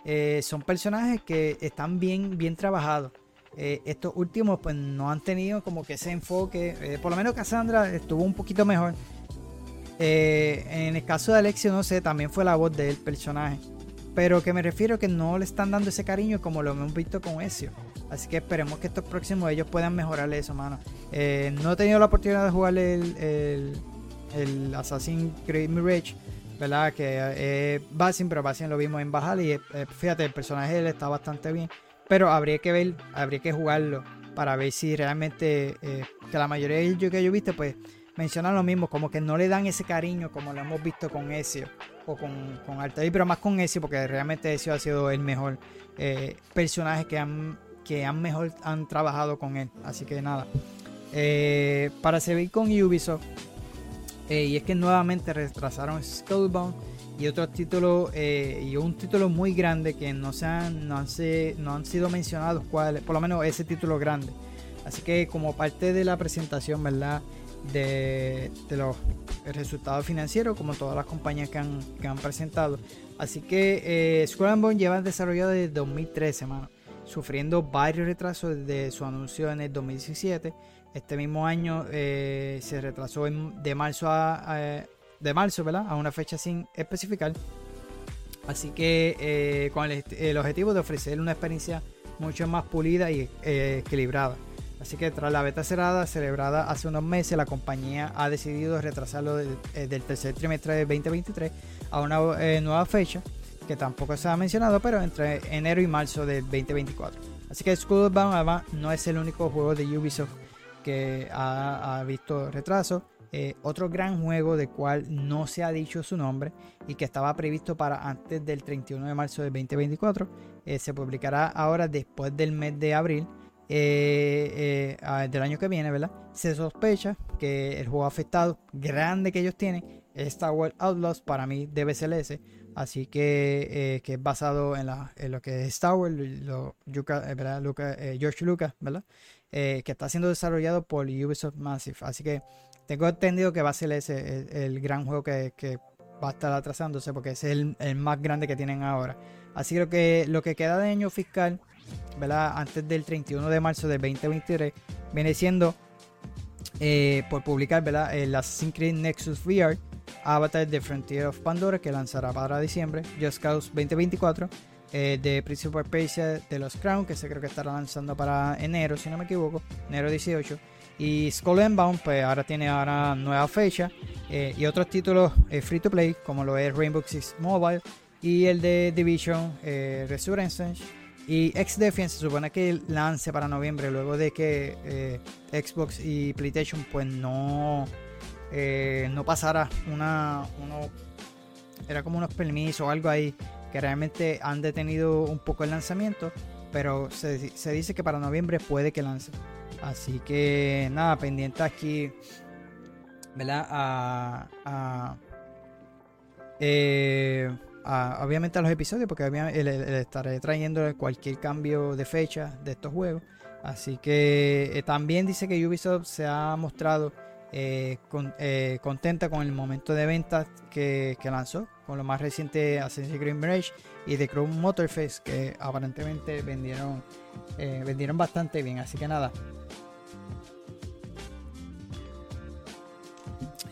Eh, son personajes que están bien, bien trabajados. Estos últimos, pues no han tenido como que ese enfoque. por lo menos Cassandra estuvo un poquito mejor. En el caso de Alexio, no sé, también fue la voz del personaje. Pero que me refiero que no le están dando ese cariño como lo hemos visto con Ezio. Así que esperemos que estos próximos ellos puedan mejorarle eso, mano. Eh, no he tenido la oportunidad de jugar el, el, el Assassin's Creed Mirage, ¿verdad? Que es Basin, pero Basin lo vimos en Bajal y eh, fíjate, el personaje él está bastante bien. Pero habría que ver, habría que jugarlo para ver si realmente, eh, que la mayoría de ellos que yo he visto, pues mencionan lo mismo, como que no le dan ese cariño como lo hemos visto con Ezio o con, con Altair, pero más con Ezio, porque realmente Ezio ha sido el mejor eh, personaje que han, que han mejor han trabajado con él. Así que nada. Eh, para seguir con Ubisoft, eh, y es que nuevamente retrasaron Skullbound y otros títulos, eh, y un título muy grande que no, se han, no, han, no han sido mencionados, cuál, por lo menos ese título grande. Así que como parte de la presentación, ¿verdad? De, de los resultados financieros, como todas las compañías que han, que han presentado. Así que eh, Bones lleva desarrollado desde 2013, mano, sufriendo varios retrasos desde su anuncio en el 2017. Este mismo año eh, se retrasó en- de marzo a, a- de marzo, ¿verdad? A una fecha sin especificar. Así que eh, con el, el objetivo de ofrecer una experiencia mucho más pulida y eh, equilibrada. Así que tras la beta cerrada celebrada hace unos meses, la compañía ha decidido retrasarlo del, eh, del tercer trimestre de 2023 a una eh, nueva fecha que tampoco se ha mencionado, pero entre enero y marzo del 2024. Así que Skullbound no es el único juego de Ubisoft que ha, visto retraso. Eh, otro gran juego del cual no se ha dicho su nombre y que estaba previsto para antes del 31 de marzo del 2024 eh, se publicará ahora después del mes de abril eh, eh, ah, del año que viene, ¿verdad? Se sospecha que el juego afectado grande que ellos tienen es Star Wars Outlaws, para mí debe ser ese, así que, eh, que es basado en, lo que es Star Wars, lo, George Lucas, ¿verdad? Que está siendo desarrollado por Ubisoft Massive, así que tengo entendido que va a ser ese el, el gran juego que, va a estar atrasándose porque es el, más grande que tienen ahora. Así que, lo que queda de año fiscal, ¿verdad? Antes del 31 de marzo del 2023, viene siendo eh, por publicar, ¿verdad? El Assassin's Nexus VR, Avatar The Frontier of Pandora, que lanzará para diciembre, Just Cause 2024, eh, The Prince Persia de los Crown, que se creo que estará lanzando para enero, si no me equivoco, enero 18. Y Skull and Bound, pues ahora tiene ahora nueva fecha. eh, y otros títulos eh, free to play, como lo es Rainbow Six Mobile y el de Division Resurgence. Y X-Defiance se supone que lance para noviembre, luego de que eh, Xbox y PlayStation pues no, eh, no pasara una, uno, era como unos permisos o algo ahí que realmente han detenido un poco el lanzamiento, pero se, se dice que para noviembre puede que lance. Así que nada, pendiente aquí, ¿verdad? A, a, eh, obviamente a los episodios, porque obviamente le, le estaré trayendo cualquier cambio de fecha de estos juegos. Así que eh, también dice que Ubisoft se ha mostrado eh, eh, contenta con el momento de ventas que, lanzó, con lo más reciente Assassin's Creed Mirage y The Crew Motorfest, que aparentemente vendieron, vendieron bastante bien. Así que nada.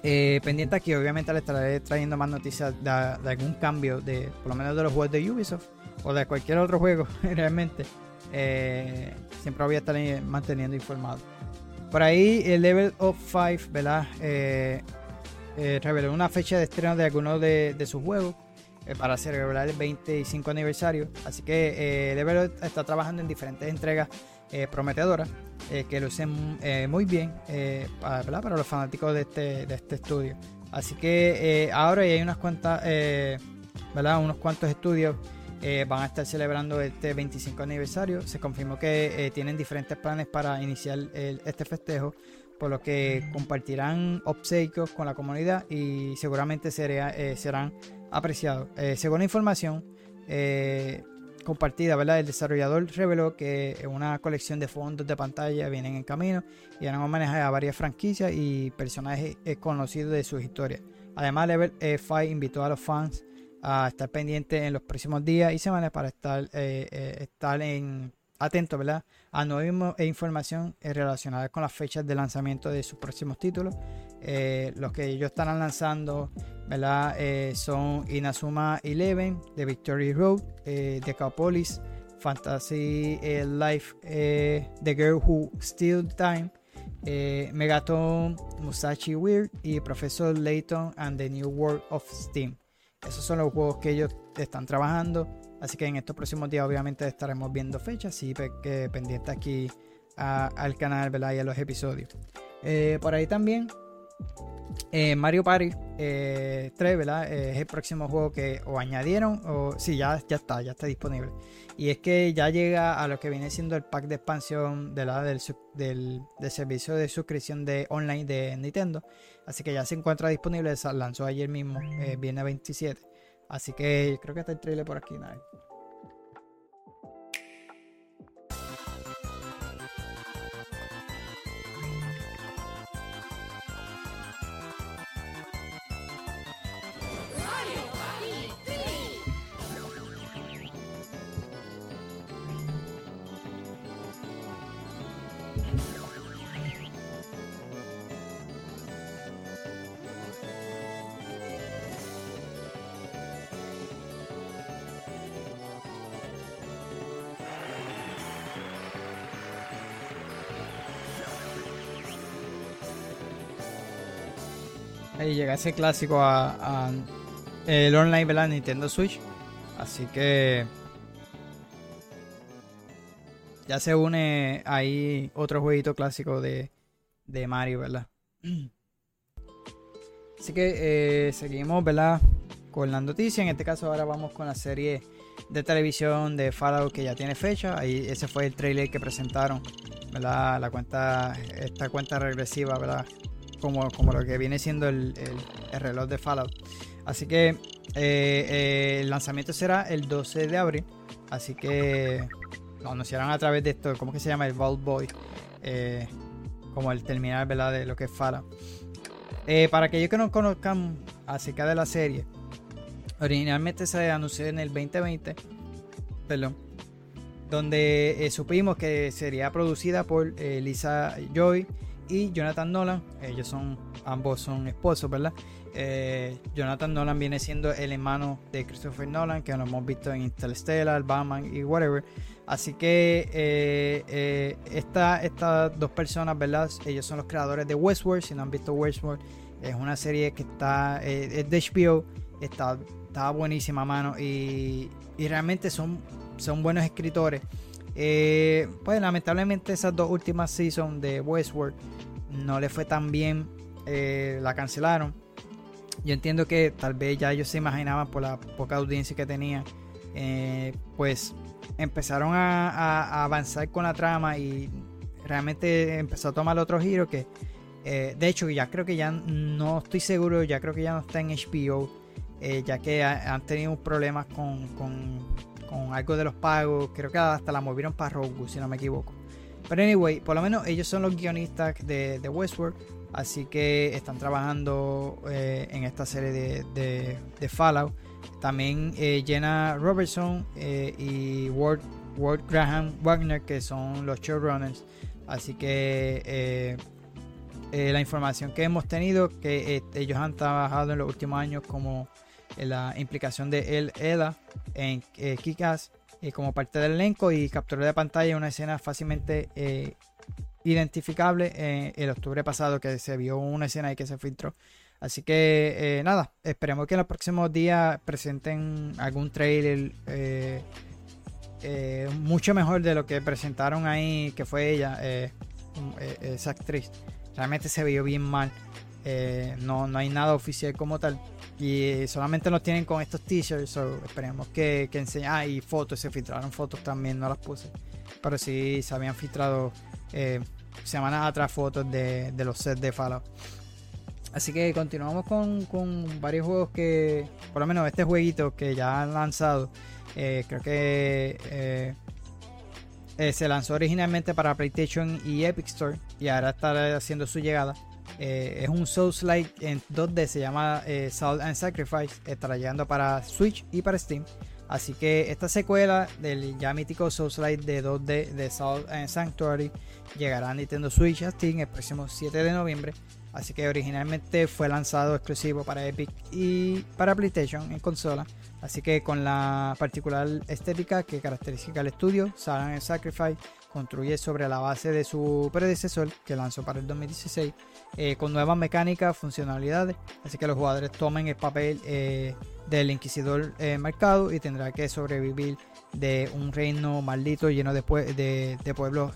Eh, pendiente aquí, obviamente le estaré trayendo más noticias de, algún cambio, de por lo menos de los juegos de Ubisoft o de cualquier otro juego, realmente. Eh, siempre voy a estar manteniendo informado. Por ahí, el Level of 5, ¿verdad? Eh, eh, reveló una fecha de estreno de algunos de, sus juegos para celebrar el 25 aniversario. Así que Level está trabajando en diferentes entregas eh, prometedoras eh, que lucen eh, muy bien eh, para, los fanáticos de este, de este estudio. Así que ahora hay unas cuantas, unos cuantos estudios van a estar celebrando este 25 aniversario. Se confirmó que tienen diferentes planes para iniciar el- este festejo, por lo que compartirán obsequios con la comunidad y seguramente serán apreciados. Según la información compartida, ¿verdad? el desarrollador reveló que una colección de fondos de pantalla vienen en camino y harán homenaje a varias franquicias y personajes eh, conocidos de sus historias. Además, Level 5 invitó a los fans a estar pendientes en los próximos días y semanas para estar, eh, eh, estar en atentos ¿verdad? a nueva e información eh, relacionada con las fechas de lanzamiento de sus próximos títulos. Eh, los que ellos estarán lanzando ¿verdad? Eh, son Inazuma Eleven, The Victory Road, eh, Decapolis, Fantasy eh, Life, The Girl Who Steal Time, Megaton, Musashi Weird y Professor Layton and the New World of Steam. Esos son los juegos que ellos están trabajando. Así que en estos próximos días obviamente estaremos viendo fechas. Pe- que pendiente aquí al canal ¿verdad? y a los episodios. Por ahí también eh, Mario Party eh, 3, ¿verdad? Eh, es el próximo juego que o añadieron o sí, ya, ya está, ya está disponible. Y es que ya llega a lo que viene siendo el pack de expansión de la, del, del, servicio de suscripción de online de Nintendo. Así que ya se encuentra disponible, se lanzó ayer mismo, eh, viernes 27. Así que creo que está el trailer por aquí, nada. Ahí llega ese clásico a, el online, ¿verdad? Nintendo Switch. Así que ya se une ahí otro jueguito clásico de, de Mario, ¿verdad? Así que eh, seguimos, ¿verdad? Con la noticia. En este caso ahora vamos con la serie de televisión de Fallout que ya tiene fecha. Ahí ese fue el trailer que presentaron, ¿verdad? La cuenta, esta cuenta regresiva, ¿verdad? Como, como lo que viene siendo el, el- el reloj de Fallout. Así que eh, eh, el lanzamiento será el 12 de abril. Así que lo anunciarán a través de esto, ¿cómo que se llama? El Vault Boy. eh, como el terminal, ¿verdad? De lo que es Fallout. Para aquellos que no conozcan acerca de la serie, originalmente se anunció en el 2020, perdón, donde supimos que sería producida por Lisa Joy y Jonathan Nolan. Ellos son, ambos son esposos, ¿verdad? Eh, Jonathan Nolan viene siendo el hermano de Christopher Nolan, que lo hemos visto en Interstellar, Batman y whatever. Así que eh, eh, esta- estas dos personas, ¿verdad? Ellos son los creadores de Westworld. Si no han visto Westworld, es una serie que está, eh, es de HBO, está, está buenísima, mano. Y, y realmente son, son buenos escritores. Eh, pues lamentablemente esas dos últimas seasons de Westworld no le fue tan bien. eh, la cancelaron. Yo entiendo que tal vez ya ellos se imaginaban por la poca audiencia que tenían. eh, pues empezaron a, avanzar con la trama y realmente empezó a tomar otro giro que de hecho ya creo que ya no estoy seguro, ya creo que ya no está en HBO, ya que ha- han tenido problemas con- con algo de los pagos, creo que hasta la movieron para Roku si no me equivoco. Pero anyway, por lo menos ellos son los guionistas de, de Westworld. Así que están trabajando eh, en esta serie de, de, Fallout. También eh, Jenna Robertson eh, y Ward, Ward Graham Wagner, que son los showrunners. Así que la información que hemos tenido, que ellos han trabajado en los últimos años como la implicación de El Eda en eh, Kick-Ass eh, como parte del elenco y capturó de pantalla una escena fácilmente eh, identificable eh, el octubre pasado que se vio una escena ahí que se filtró. Así que eh, nada, esperemos que en los próximos días presenten algún trailer eh, eh, mucho mejor de lo que presentaron ahí, que fue ella, eh, eh, esa actriz. Realmente se vio bien mal. Eh, no, no hay nada oficial como tal. Y solamente nos tienen con estos t-shirts. so esperemos que, que enseñen. Ah, y fotos, se filtraron fotos también, no las puse. Pero sí se habían filtrado eh, semanas atrás fotos de, de los sets de Fallout. Así que continuamos con, con varios juegos que, por lo menos este jueguito que ya han lanzado, eh, creo que eh, se lanzó originalmente para PlayStation y Epic Store y ahora está haciendo su llegada. Eh, es un Souls-like en 2D, se llama eh, Salt and Sacrifice, estará llegando para Switch y para Steam. Así que esta secuela del ya mítico Souls-like de 2D de Salt and Sanctuary llegará a Nintendo Switch a Steam el próximo 7 de noviembre. Así que originalmente fue lanzado exclusivo para Epic y para PlayStation en consola. Así que con la particular estética que caracteriza el estudio, Salt and Sacrifice construye sobre la base de su predecesor que lanzó para el 2016 eh, con nuevas mecánicas, funcionalidades, así que los jugadores tomen el papel eh, del inquisidor eh, marcado y tendrá que sobrevivir de un reino maldito lleno de, de, pueblos,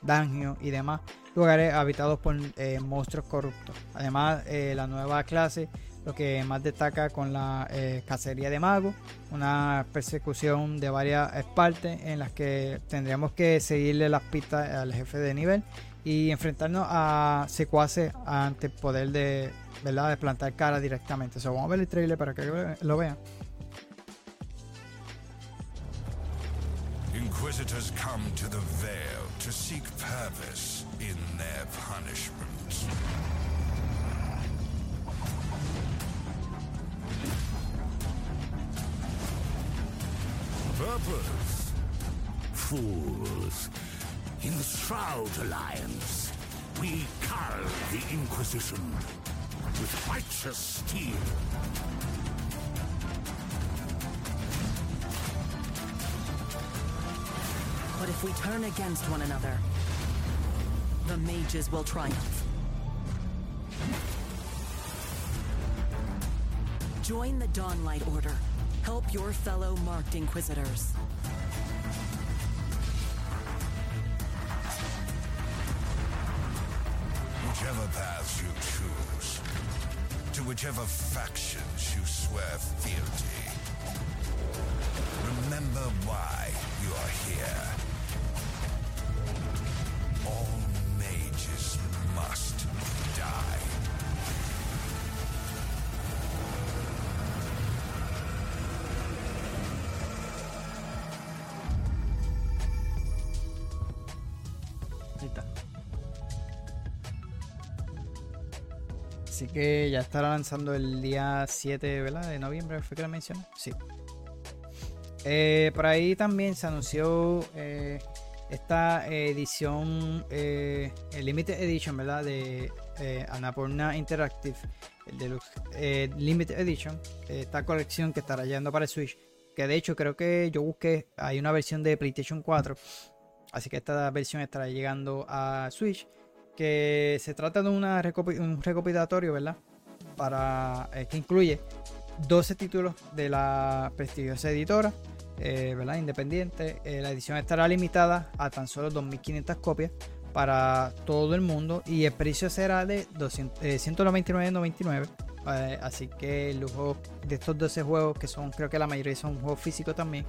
dungeons y demás lugares habitados por monstruos corruptos. Además, la nueva clase lo que más destaca con la eh, cacería de magos, una persecución de varias partes en las que tendríamos que seguirle las pistas al jefe de nivel y enfrentarnos a secuaces ante el poder de, ¿verdad? de plantar cara directamente. So, vamos a ver el trailer para que lo vean. Inquisitors come to the Vale to seek purpose in their punishment. Purpose? Fools. In the Shroud Alliance, we cull the Inquisition with righteous steel. But if we turn against one another, the mages will triumph. Join the Dawnlight Order. Help your fellow marked inquisitors. Whichever paths you choose, to whichever factions you swear fealty, remember why you are here. Así que ya estará lanzando el día 7 ¿verdad? de noviembre, ¿fue que lo mencioné? Sí. Eh, por ahí también se anunció eh, esta edición, eh, el Limited Edition, ¿verdad? De Annapurna Interactive, el Deluxe Limited Edition, esta colección que estará llegando para Switch. Que de hecho creo que yo busqué, hay una versión de PlayStation 4, así que esta versión estará llegando a Switch. Que se trata de una recopi- un recopilatorio, ¿verdad? Para, eh, que incluye 12 títulos de la prestigiosa editora, eh, ¿verdad? Independiente. Eh, la edición estará limitada a tan solo 2.500 copias para todo el mundo y el precio será de 200, eh, 199.99. Eh, así que el lujo de estos 12 juegos, que son creo que la mayoría son juegos físicos también.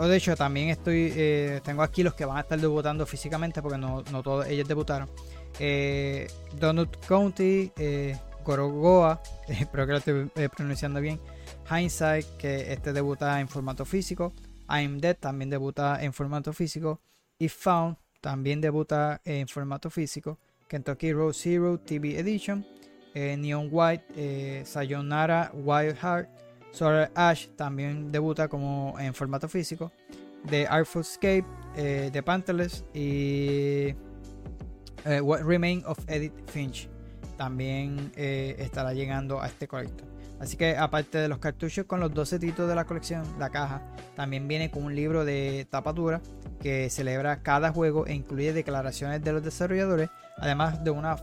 O de hecho, también estoy eh, tengo aquí los que van a estar debutando físicamente porque no, no todos ellos debutaron. Eh, Donut County, eh, Gorogoa, espero que lo estoy eh, pronunciando bien. Hindsight, que este debuta en formato físico. I'm Dead también debuta en formato físico. Y Found también debuta en formato físico. Kentucky Road Zero TV Edition, Neon White, Sayonara Wild Heart, Solar Ash también debuta como en formato físico, The Artful Escape, eh, The Pantherless y eh, What Remain of Edith Finch también eh, estará llegando a este colector. Así que aparte de los cartuchos con los 12 títulos de la colección, la caja también viene con un libro de tapa dura que celebra cada juego e incluye declaraciones de los desarrolladores, además de una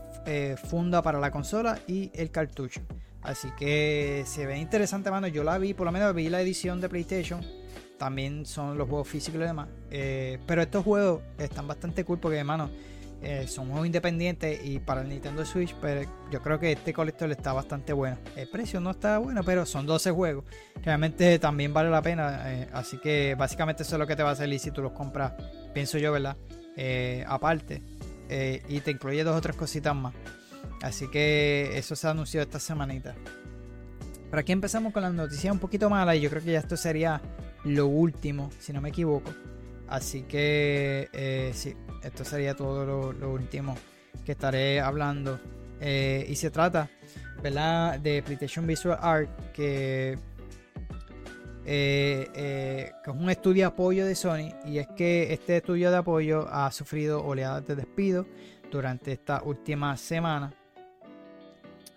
funda para la consola y el cartucho. Así que se ve interesante, mano. Yo la vi, por lo menos vi la edición de PlayStation. También son los juegos físicos y demás. Eh, pero estos juegos están bastante cool porque, hermano, eh, son juegos independientes y para el Nintendo Switch, pero yo creo que este colector está bastante bueno. El precio no está bueno, pero son 12 juegos. Realmente también vale la pena. eh, así que básicamente eso es lo que te va a salir si tú los compras, pienso yo, ¿verdad? Aparte. Y te incluye dos o tres cositas más. Así que eso se anunció esta semanita. Pero aquí empezamos con las noticias un poquito malas y yo creo que ya esto sería lo último, si no me equivoco. Así que eh, sí, esto sería todo lo, último que estaré hablando. Eh, y se trata, ¿verdad? De PlayStation Visual Art, que, eh, que es un estudio de apoyo de Sony. Y es que este estudio de apoyo ha sufrido oleadas de despido durante esta última semana.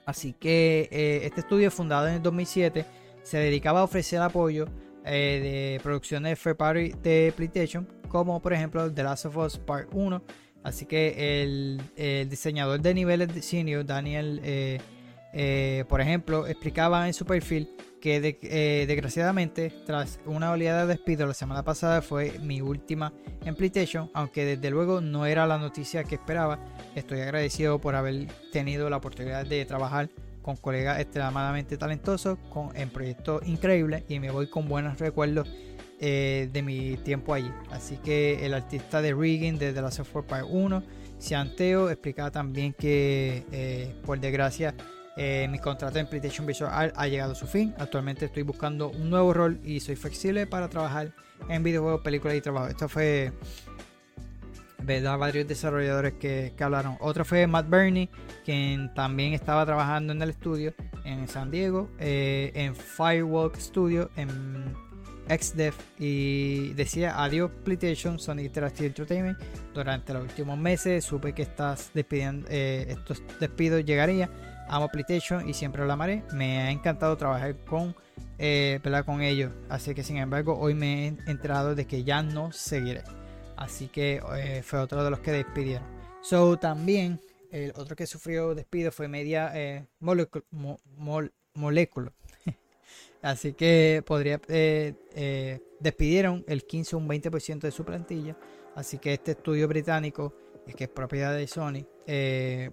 Así que eh, este estudio, fundado en el 2007, se dedicaba a ofrecer apoyo eh, de producciones de Fair Party de PlayStation, como por ejemplo The Last of Us Part 1. Así que el, el diseñador de niveles de senior, Daniel, eh, eh, por ejemplo, explicaba en su perfil que eh, desgraciadamente, tras una oleada de despido la semana pasada, fue mi última en PlayStation, aunque desde luego no era la noticia que esperaba. Estoy agradecido por haber tenido la oportunidad de trabajar con colegas extremadamente talentosos en proyectos increíbles y me voy con buenos recuerdos eh, de mi tiempo allí. Así que el artista de Rigging de The Last of Us Part 1, Cianteo, explicaba también que por desgracia eh, mi contrato en PlayStation Visual Art ha llegado a su fin. Actualmente estoy buscando un nuevo rol y soy flexible para trabajar en videojuegos, películas y trabajo. Esto fue ¿verdad? varios desarrolladores que, hablaron. Otro fue Matt Burney, quien también estaba trabajando en el estudio en San Diego, eh, en Firewalk Studio, en XDev, y decía adiós PlayStation, Sony Interactive Entertainment. Durante los últimos meses supe que estas despidiendo, eh, estos despidos llegarían. Amo PlayStation y siempre lo amaré. Me ha encantado trabajar con, eh, con ellos. Así que sin embargo hoy me he enterado de que ya no seguiré. Así que eh, fue otro de los que despidieron. So también el otro que sufrió despido fue Media eh. Así que podría eh, eh, despidieron el 15 o un 20% de su plantilla. Así que este estudio británico, que es propiedad de Sony, eh,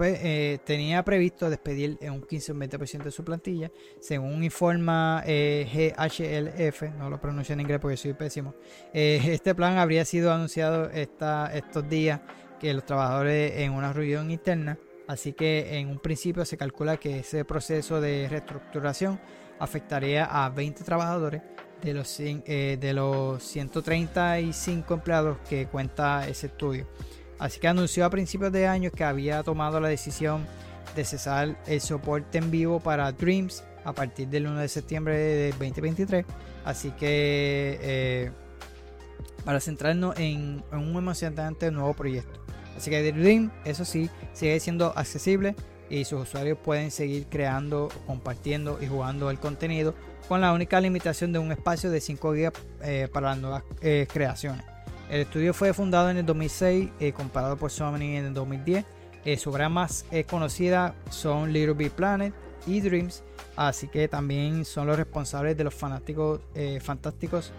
pues eh, tenía previsto despedir en un 15 o un 20% de su plantilla. Según informa eh, GHLF, no lo pronuncio en inglés porque soy pésimo. eh, este plan habría sido anunciado esta, estos días que los trabajadores en una reunión interna. Así que en un principio se calcula que ese proceso de reestructuración afectaría a 20 trabajadores de los, eh, de los 135 empleados que cuenta ese estudio. Así que anunció a principios de año que había tomado la decisión de cesar el soporte en vivo para Dreams a partir del 1 de septiembre de 2023. Así que eh, para centrarnos en, un emocionante nuevo proyecto. Así que Dream, eso sí, sigue siendo accesible y sus usuarios pueden seguir creando, compartiendo y jugando el contenido con la única limitación de un espacio de 5 GB eh, para las nuevas eh, creaciones. El estudio fue fundado en el 2006, eh, comparado por Sony en el 2010. Eh, su obra más eh, conocida son Little Big Planet y Dreams, así que también son los responsables de los fanáticos eh, fantásticos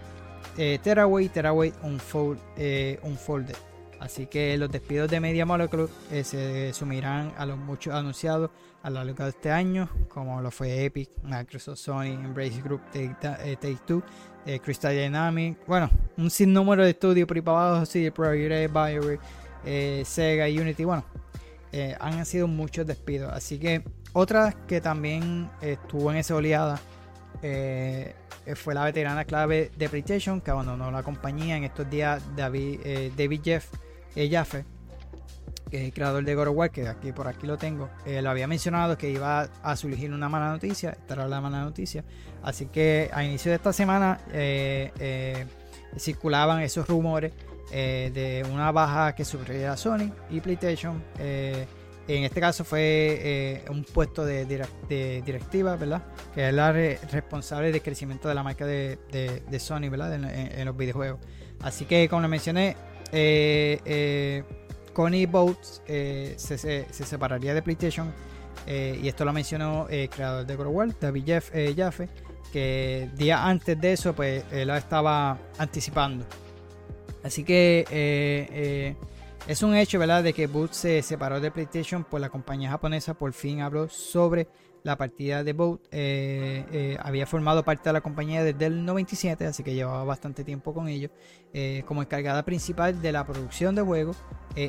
eh, Tearaway y Tearaway Unfold, Unfolded. Así que los despidos de Media Molecule eh, se sumirán a los muchos anunciados a lo largo de este año, como lo fue Epic, Microsoft, Sony, Embrace Group, Take, eh, Two, eh, Crystal Dynamics, bueno, un sinnúmero de estudios abajo, sí, Project, BioWare, eh, Sega, Unity, bueno, eh, han sido muchos despidos. Así que otra que también estuvo en esa oleada eh, fue la veterana clave de PlayStation que abandonó la compañía en estos días, David, eh, David Jeff eh, Jaffe. que es el creador de God of que aquí por aquí lo tengo, eh, lo había mencionado que iba a surgir una mala noticia, esta era la mala noticia. Así que a inicio de esta semana eh, eh, circulaban esos rumores eh, de una baja que sufriría Sony y PlayStation. eh, en este caso fue eh, un puesto de, direc- de directiva, ¿verdad? Que es la re- responsable del crecimiento de la marca de, Sony, ¿verdad? En, en- los videojuegos. Así que, como le mencioné, eh, eh, Connie Boats eh, se, se- se separaría de PlayStation. eh, y esto lo mencionó eh, el creador de War, David Jeff, eh, Jaffe, que días antes de eso, pues él lo estaba anticipando. Así que eh, eh, es un hecho, ¿verdad?, de que Boot se separó de PlayStation, pues la compañía japonesa por fin habló sobre la partida de Boot. Eh, eh, había formado parte de la compañía desde el 97, así que llevaba bastante tiempo con ellos, eh, como encargada principal de la producción de juegos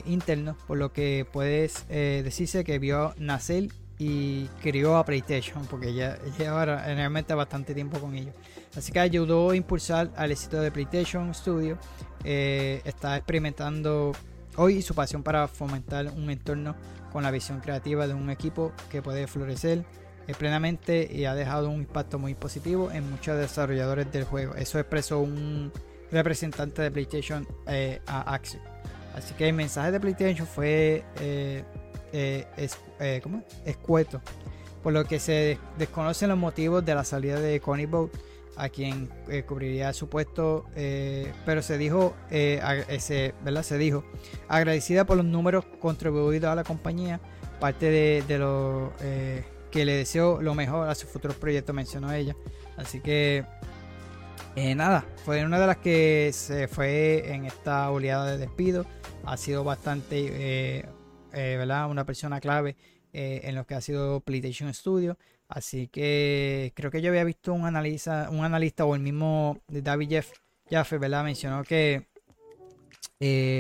internos, por lo que puedes decirse que vio nacer y crió a PlayStation, porque ella lleva realmente bastante tiempo con ellos. Así que ayudó a impulsar al éxito de PlayStation Studio. Está experimentando hoy su pasión para fomentar un entorno con la visión creativa de un equipo que puede florecer plenamente y ha dejado un impacto muy positivo en muchos desarrolladores del juego. Eso expresó un representante de PlayStation eh, a Axel. Así que el mensaje de PlayStation fue eh, eh, eh, escueto, por lo que se des- desconocen los motivos de la salida de Connie Boat, a quien eh, cubriría su puesto, eh, pero se dijo, eh, ag- eh, se, ¿verdad? se dijo, agradecida por los números contribuidos a la compañía, parte de, de lo eh, que le deseo lo mejor a sus futuros proyectos, mencionó ella. Así que eh, nada, fue una de las que se fue en esta oleada de despido. Ha sido bastante, eh, eh, ¿verdad? Una persona clave en lo que ha sido PlayStation Studio. Así que creo que yo había visto un analista, un analista o el mismo David Jeff, Jaffe, ¿verdad? Mencionó que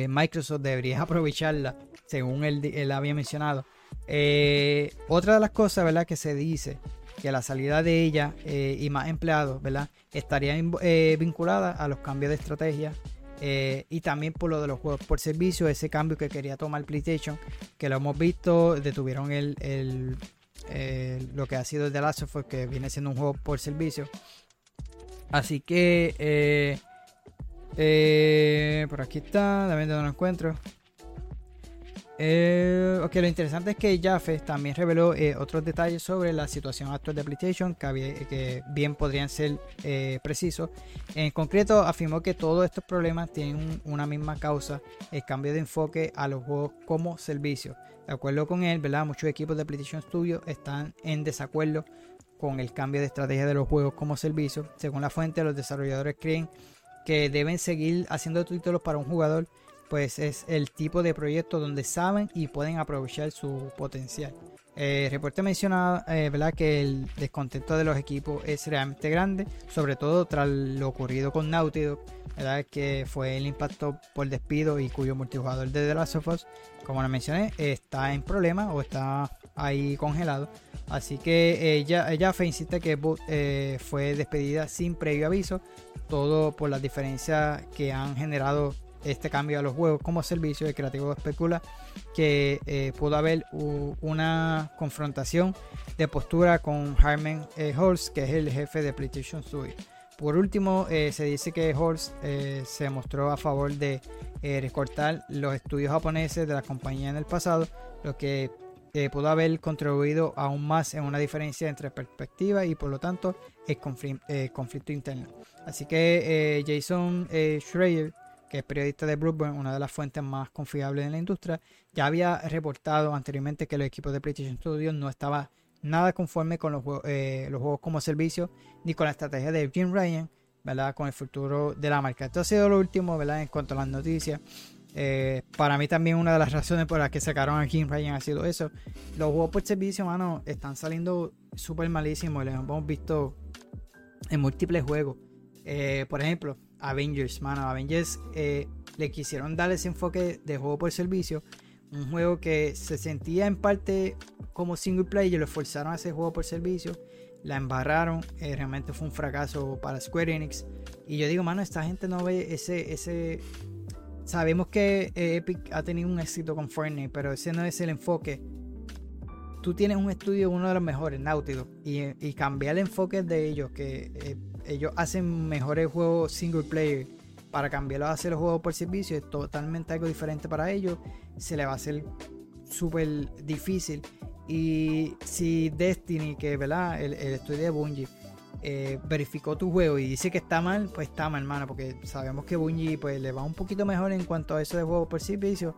Microsoft debería aprovecharla, según él, él había mencionado. Eh, otra de las cosas, ¿verdad? Que se dice que la salida de ella eh, y más empleados, ¿verdad? Estaría eh, vinculada a los cambios de estrategia y también por lo de los juegos por servicio, ese cambio que quería tomar PlayStation, que lo hemos visto, detuvieron el, el- el- lo que ha sido The Last of Us, que viene siendo un juego por servicio. Así que, por aquí está, también donde lo encuentro. Eh, ok, lo interesante es que Jaffe también reveló eh, otros detalles sobre la situación actual de PlayStation que, que bien podrían ser eh, precisos. En concreto, afirmó que todos estos problemas tienen un- una misma causa, el cambio de enfoque a los juegos como servicio. De acuerdo con él, ¿verdad? muchos equipos de PlayStation Studio están en desacuerdo con el cambio de estrategia de los juegos como servicio. Según la fuente, los desarrolladores creen que deben seguir haciendo títulos para un jugador pues es el tipo de proyecto donde saben y pueden aprovechar su potencial. Eh, el reporte menciona eh, ¿verdad? que el descontento de los equipos es realmente grande, sobre todo tras lo ocurrido con Naughty ¿verdad? que fue el impacto por despido y cuyo multijugador de The Last of Us, como lo mencioné, está en problema o está ahí congelado. Así que ella, ella insiste que eh, fue despedida sin previo aviso, todo por las diferencias que han generado este cambio a los juegos como servicio. El creativo especula que eh, pudo haber una confrontación de postura con Harman eh, Holst, que es el jefe de PlayStation Studio. Por último, eh, se dice que Holst eh, se mostró a favor de recortar los estudios japoneses de la compañía en el pasado, lo que pudo haber contribuido aún más en una diferencia entre perspectiva y por lo tanto el confli- conflicto interno. Así que Jason Schreier, que es periodista de Bloomberg, una de las fuentes más confiables en la industria, ya había reportado anteriormente que los equipos de PlayStation Studios no estaban nada conforme con los, juegos- eh, los juegos como servicio ni con la estrategia de Jim Ryan, ¿verdad? Con el futuro de la marca. Esto ha sido lo último, ¿verdad? En cuanto a las noticias. Eh, para mí también una de las razones por las que sacaron a Jim Ryan ha sido eso. Los juegos por servicio, mano, están saliendo súper malísimos. Los hemos visto en múltiples juegos. Eh, por ejemplo, Avengers, mano. Avengers eh, le quisieron dar ese enfoque de juego por servicio. Un juego que se sentía en parte como single player. Lo forzaron a hacer juego por servicio. La embarraron. eh, realmente fue un fracaso para Square Enix. Y yo digo, mano, esta gente no ve ese, ese, sabemos que eh, Epic ha tenido un éxito con Fortnite, pero ese no es el enfoque. Tú tienes un estudio, uno de los mejores, Dog, y, y cambiar el enfoque de ellos, que eh, ellos hacen mejores juegos single player, para cambiarlo a hacer los juegos por servicio, es totalmente algo diferente para ellos. Se le va a hacer súper difícil. Y si Destiny, que ¿verdad? El, estudio de Bungie, eh, verificó tu juego y dice que está mal, pues está mal, hermano, porque sabemos que Bungie pues, le va un poquito mejor en cuanto a eso de juego por servicio,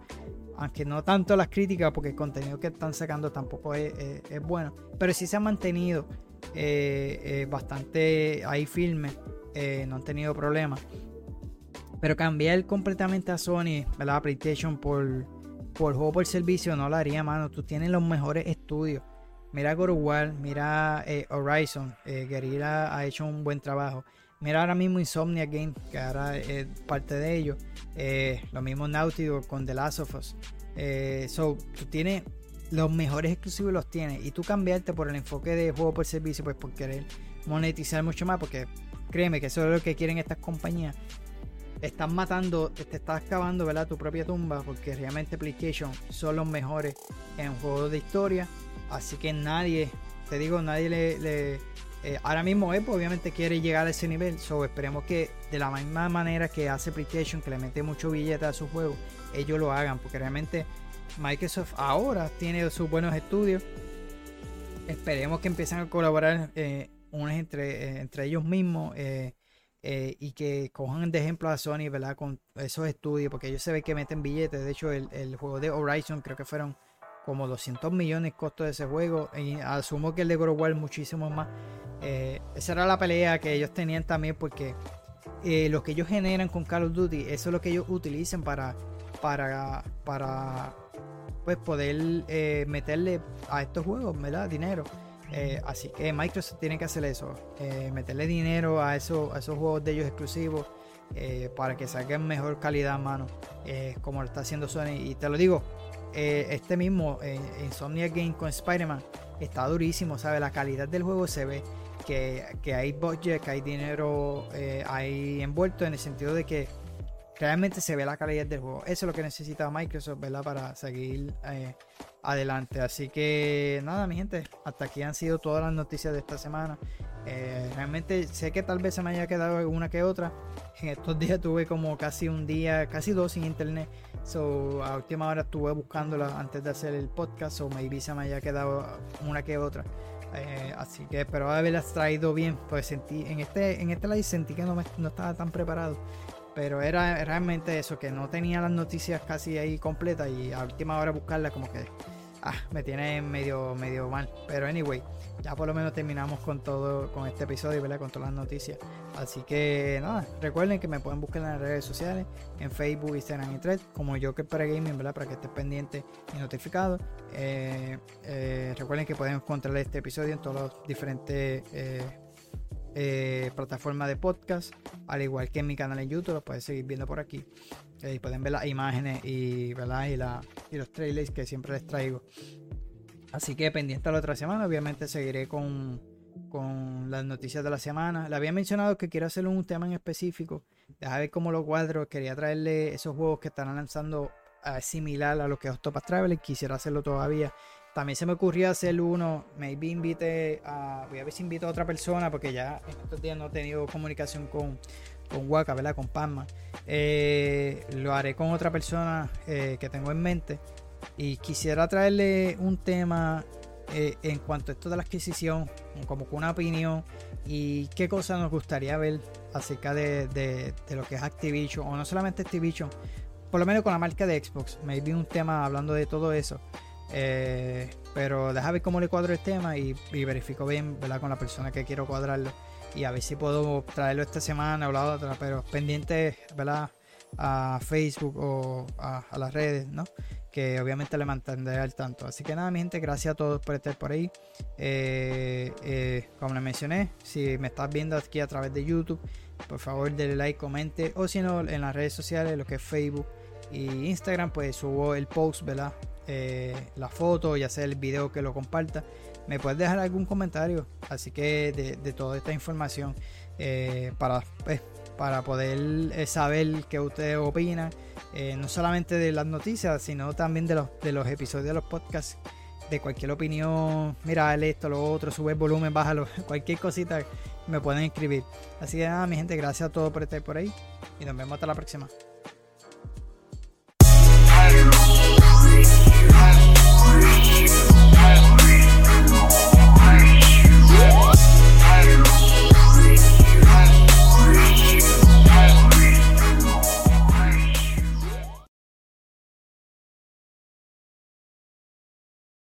aunque no tanto las críticas, porque el contenido que están sacando tampoco es, es- bueno, pero sí se han mantenido eh, eh, bastante ahí firme, eh, no han tenido problemas. Pero cambiar completamente a Sony, ¿verdad? A PlayStation por, por juego por servicio no lo haría, mano. Tú tienes los mejores estudios. Mira God mira Horizon, Guerrilla ha hecho un buen trabajo. Mira ahora mismo Insomnia Game, que ahora es parte de ellos. Eh, lo mismo Naughty con The Last of Us. So, tú tienes los mejores exclusivos los tienes. Y tú cambiarte por el enfoque de juego por servicio, pues por querer monetizar mucho más, porque créeme que eso es lo que quieren estas compañías. Estás matando, te estás cavando ¿verdad? tu propia tumba, porque realmente PlayStation son los mejores en juegos de historia. Así que nadie, te digo, nadie le. le- eh, ahora mismo Epo obviamente quiere llegar a ese nivel. So esperemos que de la misma manera que hace PlayStation, que le mete mucho billete a sus juegos, ellos lo hagan. Porque realmente Microsoft ahora tiene sus buenos estudios. Esperemos que empiecen a colaborar eh, unos entre, eh, entre ellos mismos. eh, y que cojan de ejemplo a Sony, ¿verdad? Con esos estudios, porque ellos se ve que meten billetes. De hecho, el, el juego de Horizon creo que fueron como 200 millones costo de ese juego. Y asumo que el de God of War muchísimo más. Esa era la pelea que ellos tenían también, porque lo que ellos generan con Call of Duty, eso es lo que ellos utilizan para, para, para pues poder eh, meterle a estos juegos, ¿verdad? Dinero. Eh, así que Microsoft tiene que hacer eso, eh, meterle dinero a, eso, a esos juegos de ellos exclusivos para que saquen mejor calidad, mano, como lo está haciendo Sony. Y te lo digo, este mismo Insomnia Game con Spider-Man está durísimo, ¿sabes? La calidad del juego se ve que, que hay budget, que hay dinero ahí envuelto en el sentido de que realmente se ve la calidad del juego. Eso es lo que necesita Microsoft, ¿verdad? Para seguir eh, adelante. Así que nada, mi gente, hasta aquí han sido todas las noticias de esta semana. Eh, realmente sé que tal vez se me haya quedado alguna que otra. En estos días tuve como casi un día, casi dos sin internet. So, a última hora estuve buscándola antes de hacer el podcast. O maybe se me haya quedado una que otra. Eh, así que espero haberlas traído bien. Pues sentí, en este, en este live sentí que no, me- no estaba tan preparado. Pero era realmente eso, que no tenía las noticias casi ahí completas y a última hora buscarlas como que ah, me tiene medio, medio mal. Pero anyway, ya por lo menos terminamos con todo, con este episodio, ¿verdad? Con todas las noticias. Así que nada, recuerden que me pueden buscar en las redes sociales, en Facebook, Instagram y Thread, como yo que para gaming, ¿verdad? Para que estés pendiente y notificado. Eh, eh, recuerden que pueden encontrar este episodio en todos los diferentes eh, eh, plataformas de podcast, al igual que en mi canal en YouTube, lo puedes seguir viendo por aquí. Eh, pueden ver las imágenes y, ¿verdad? y, la, y los trailers que siempre les traigo. Así que pendiente a la otra semana, obviamente seguiré con, con las noticias de la semana. Le había mencionado que quiero hacer un tema en específico. Deja ver cómo lo cuadro. Quería traerle esos juegos que están lanzando eh, similar a lo que es Octopath Traveler. Quisiera hacerlo todavía. También se me ocurrió hacer uno. Maybe invite a. Voy a ver si invito a otra persona. Porque ya en estos días no he tenido comunicación con, con Waka, ¿verdad? Con Palma. Eh, lo haré con otra persona eh, que tengo en mente. Y quisiera traerle un tema eh, en cuanto a esto de la adquisición, como con una opinión y qué cosas nos gustaría ver acerca de, de- lo que es Activision, o no solamente Activision, por lo menos con la marca de Xbox. Maybe un tema hablando de todo eso. Eh, pero deja ver cómo le cuadro el tema y, verifico bien ¿verdad? con la persona que quiero cuadrarlo. Y a ver si puedo traerlo esta semana o la otra, pero pendiente ¿verdad? a Facebook o a, las redes, ¿no? que obviamente le mantendré al tanto. Así que nada, mi gente, gracias a todos por estar por ahí. Eh, eh, como les mencioné, si me estás viendo aquí a través de YouTube, por favor denle like, comente, o si no, en las redes sociales, lo que es Facebook y Instagram, pues subo el post, ¿verdad? Eh, la foto, ya sea el video que lo comparta. Me puedes dejar algún comentario, así que de, toda esta información, eh, para pues, para poder eh, saber qué ustedes opinan, no solamente de las noticias, sino también de los, de los episodios de los podcasts, de cualquier opinión, mira esto, lo otro, sube el volumen, bájalo, cualquier cosita me pueden escribir. Así que nada, mi gente, gracias a todos por estar por ahí y nos vemos hasta la próxima.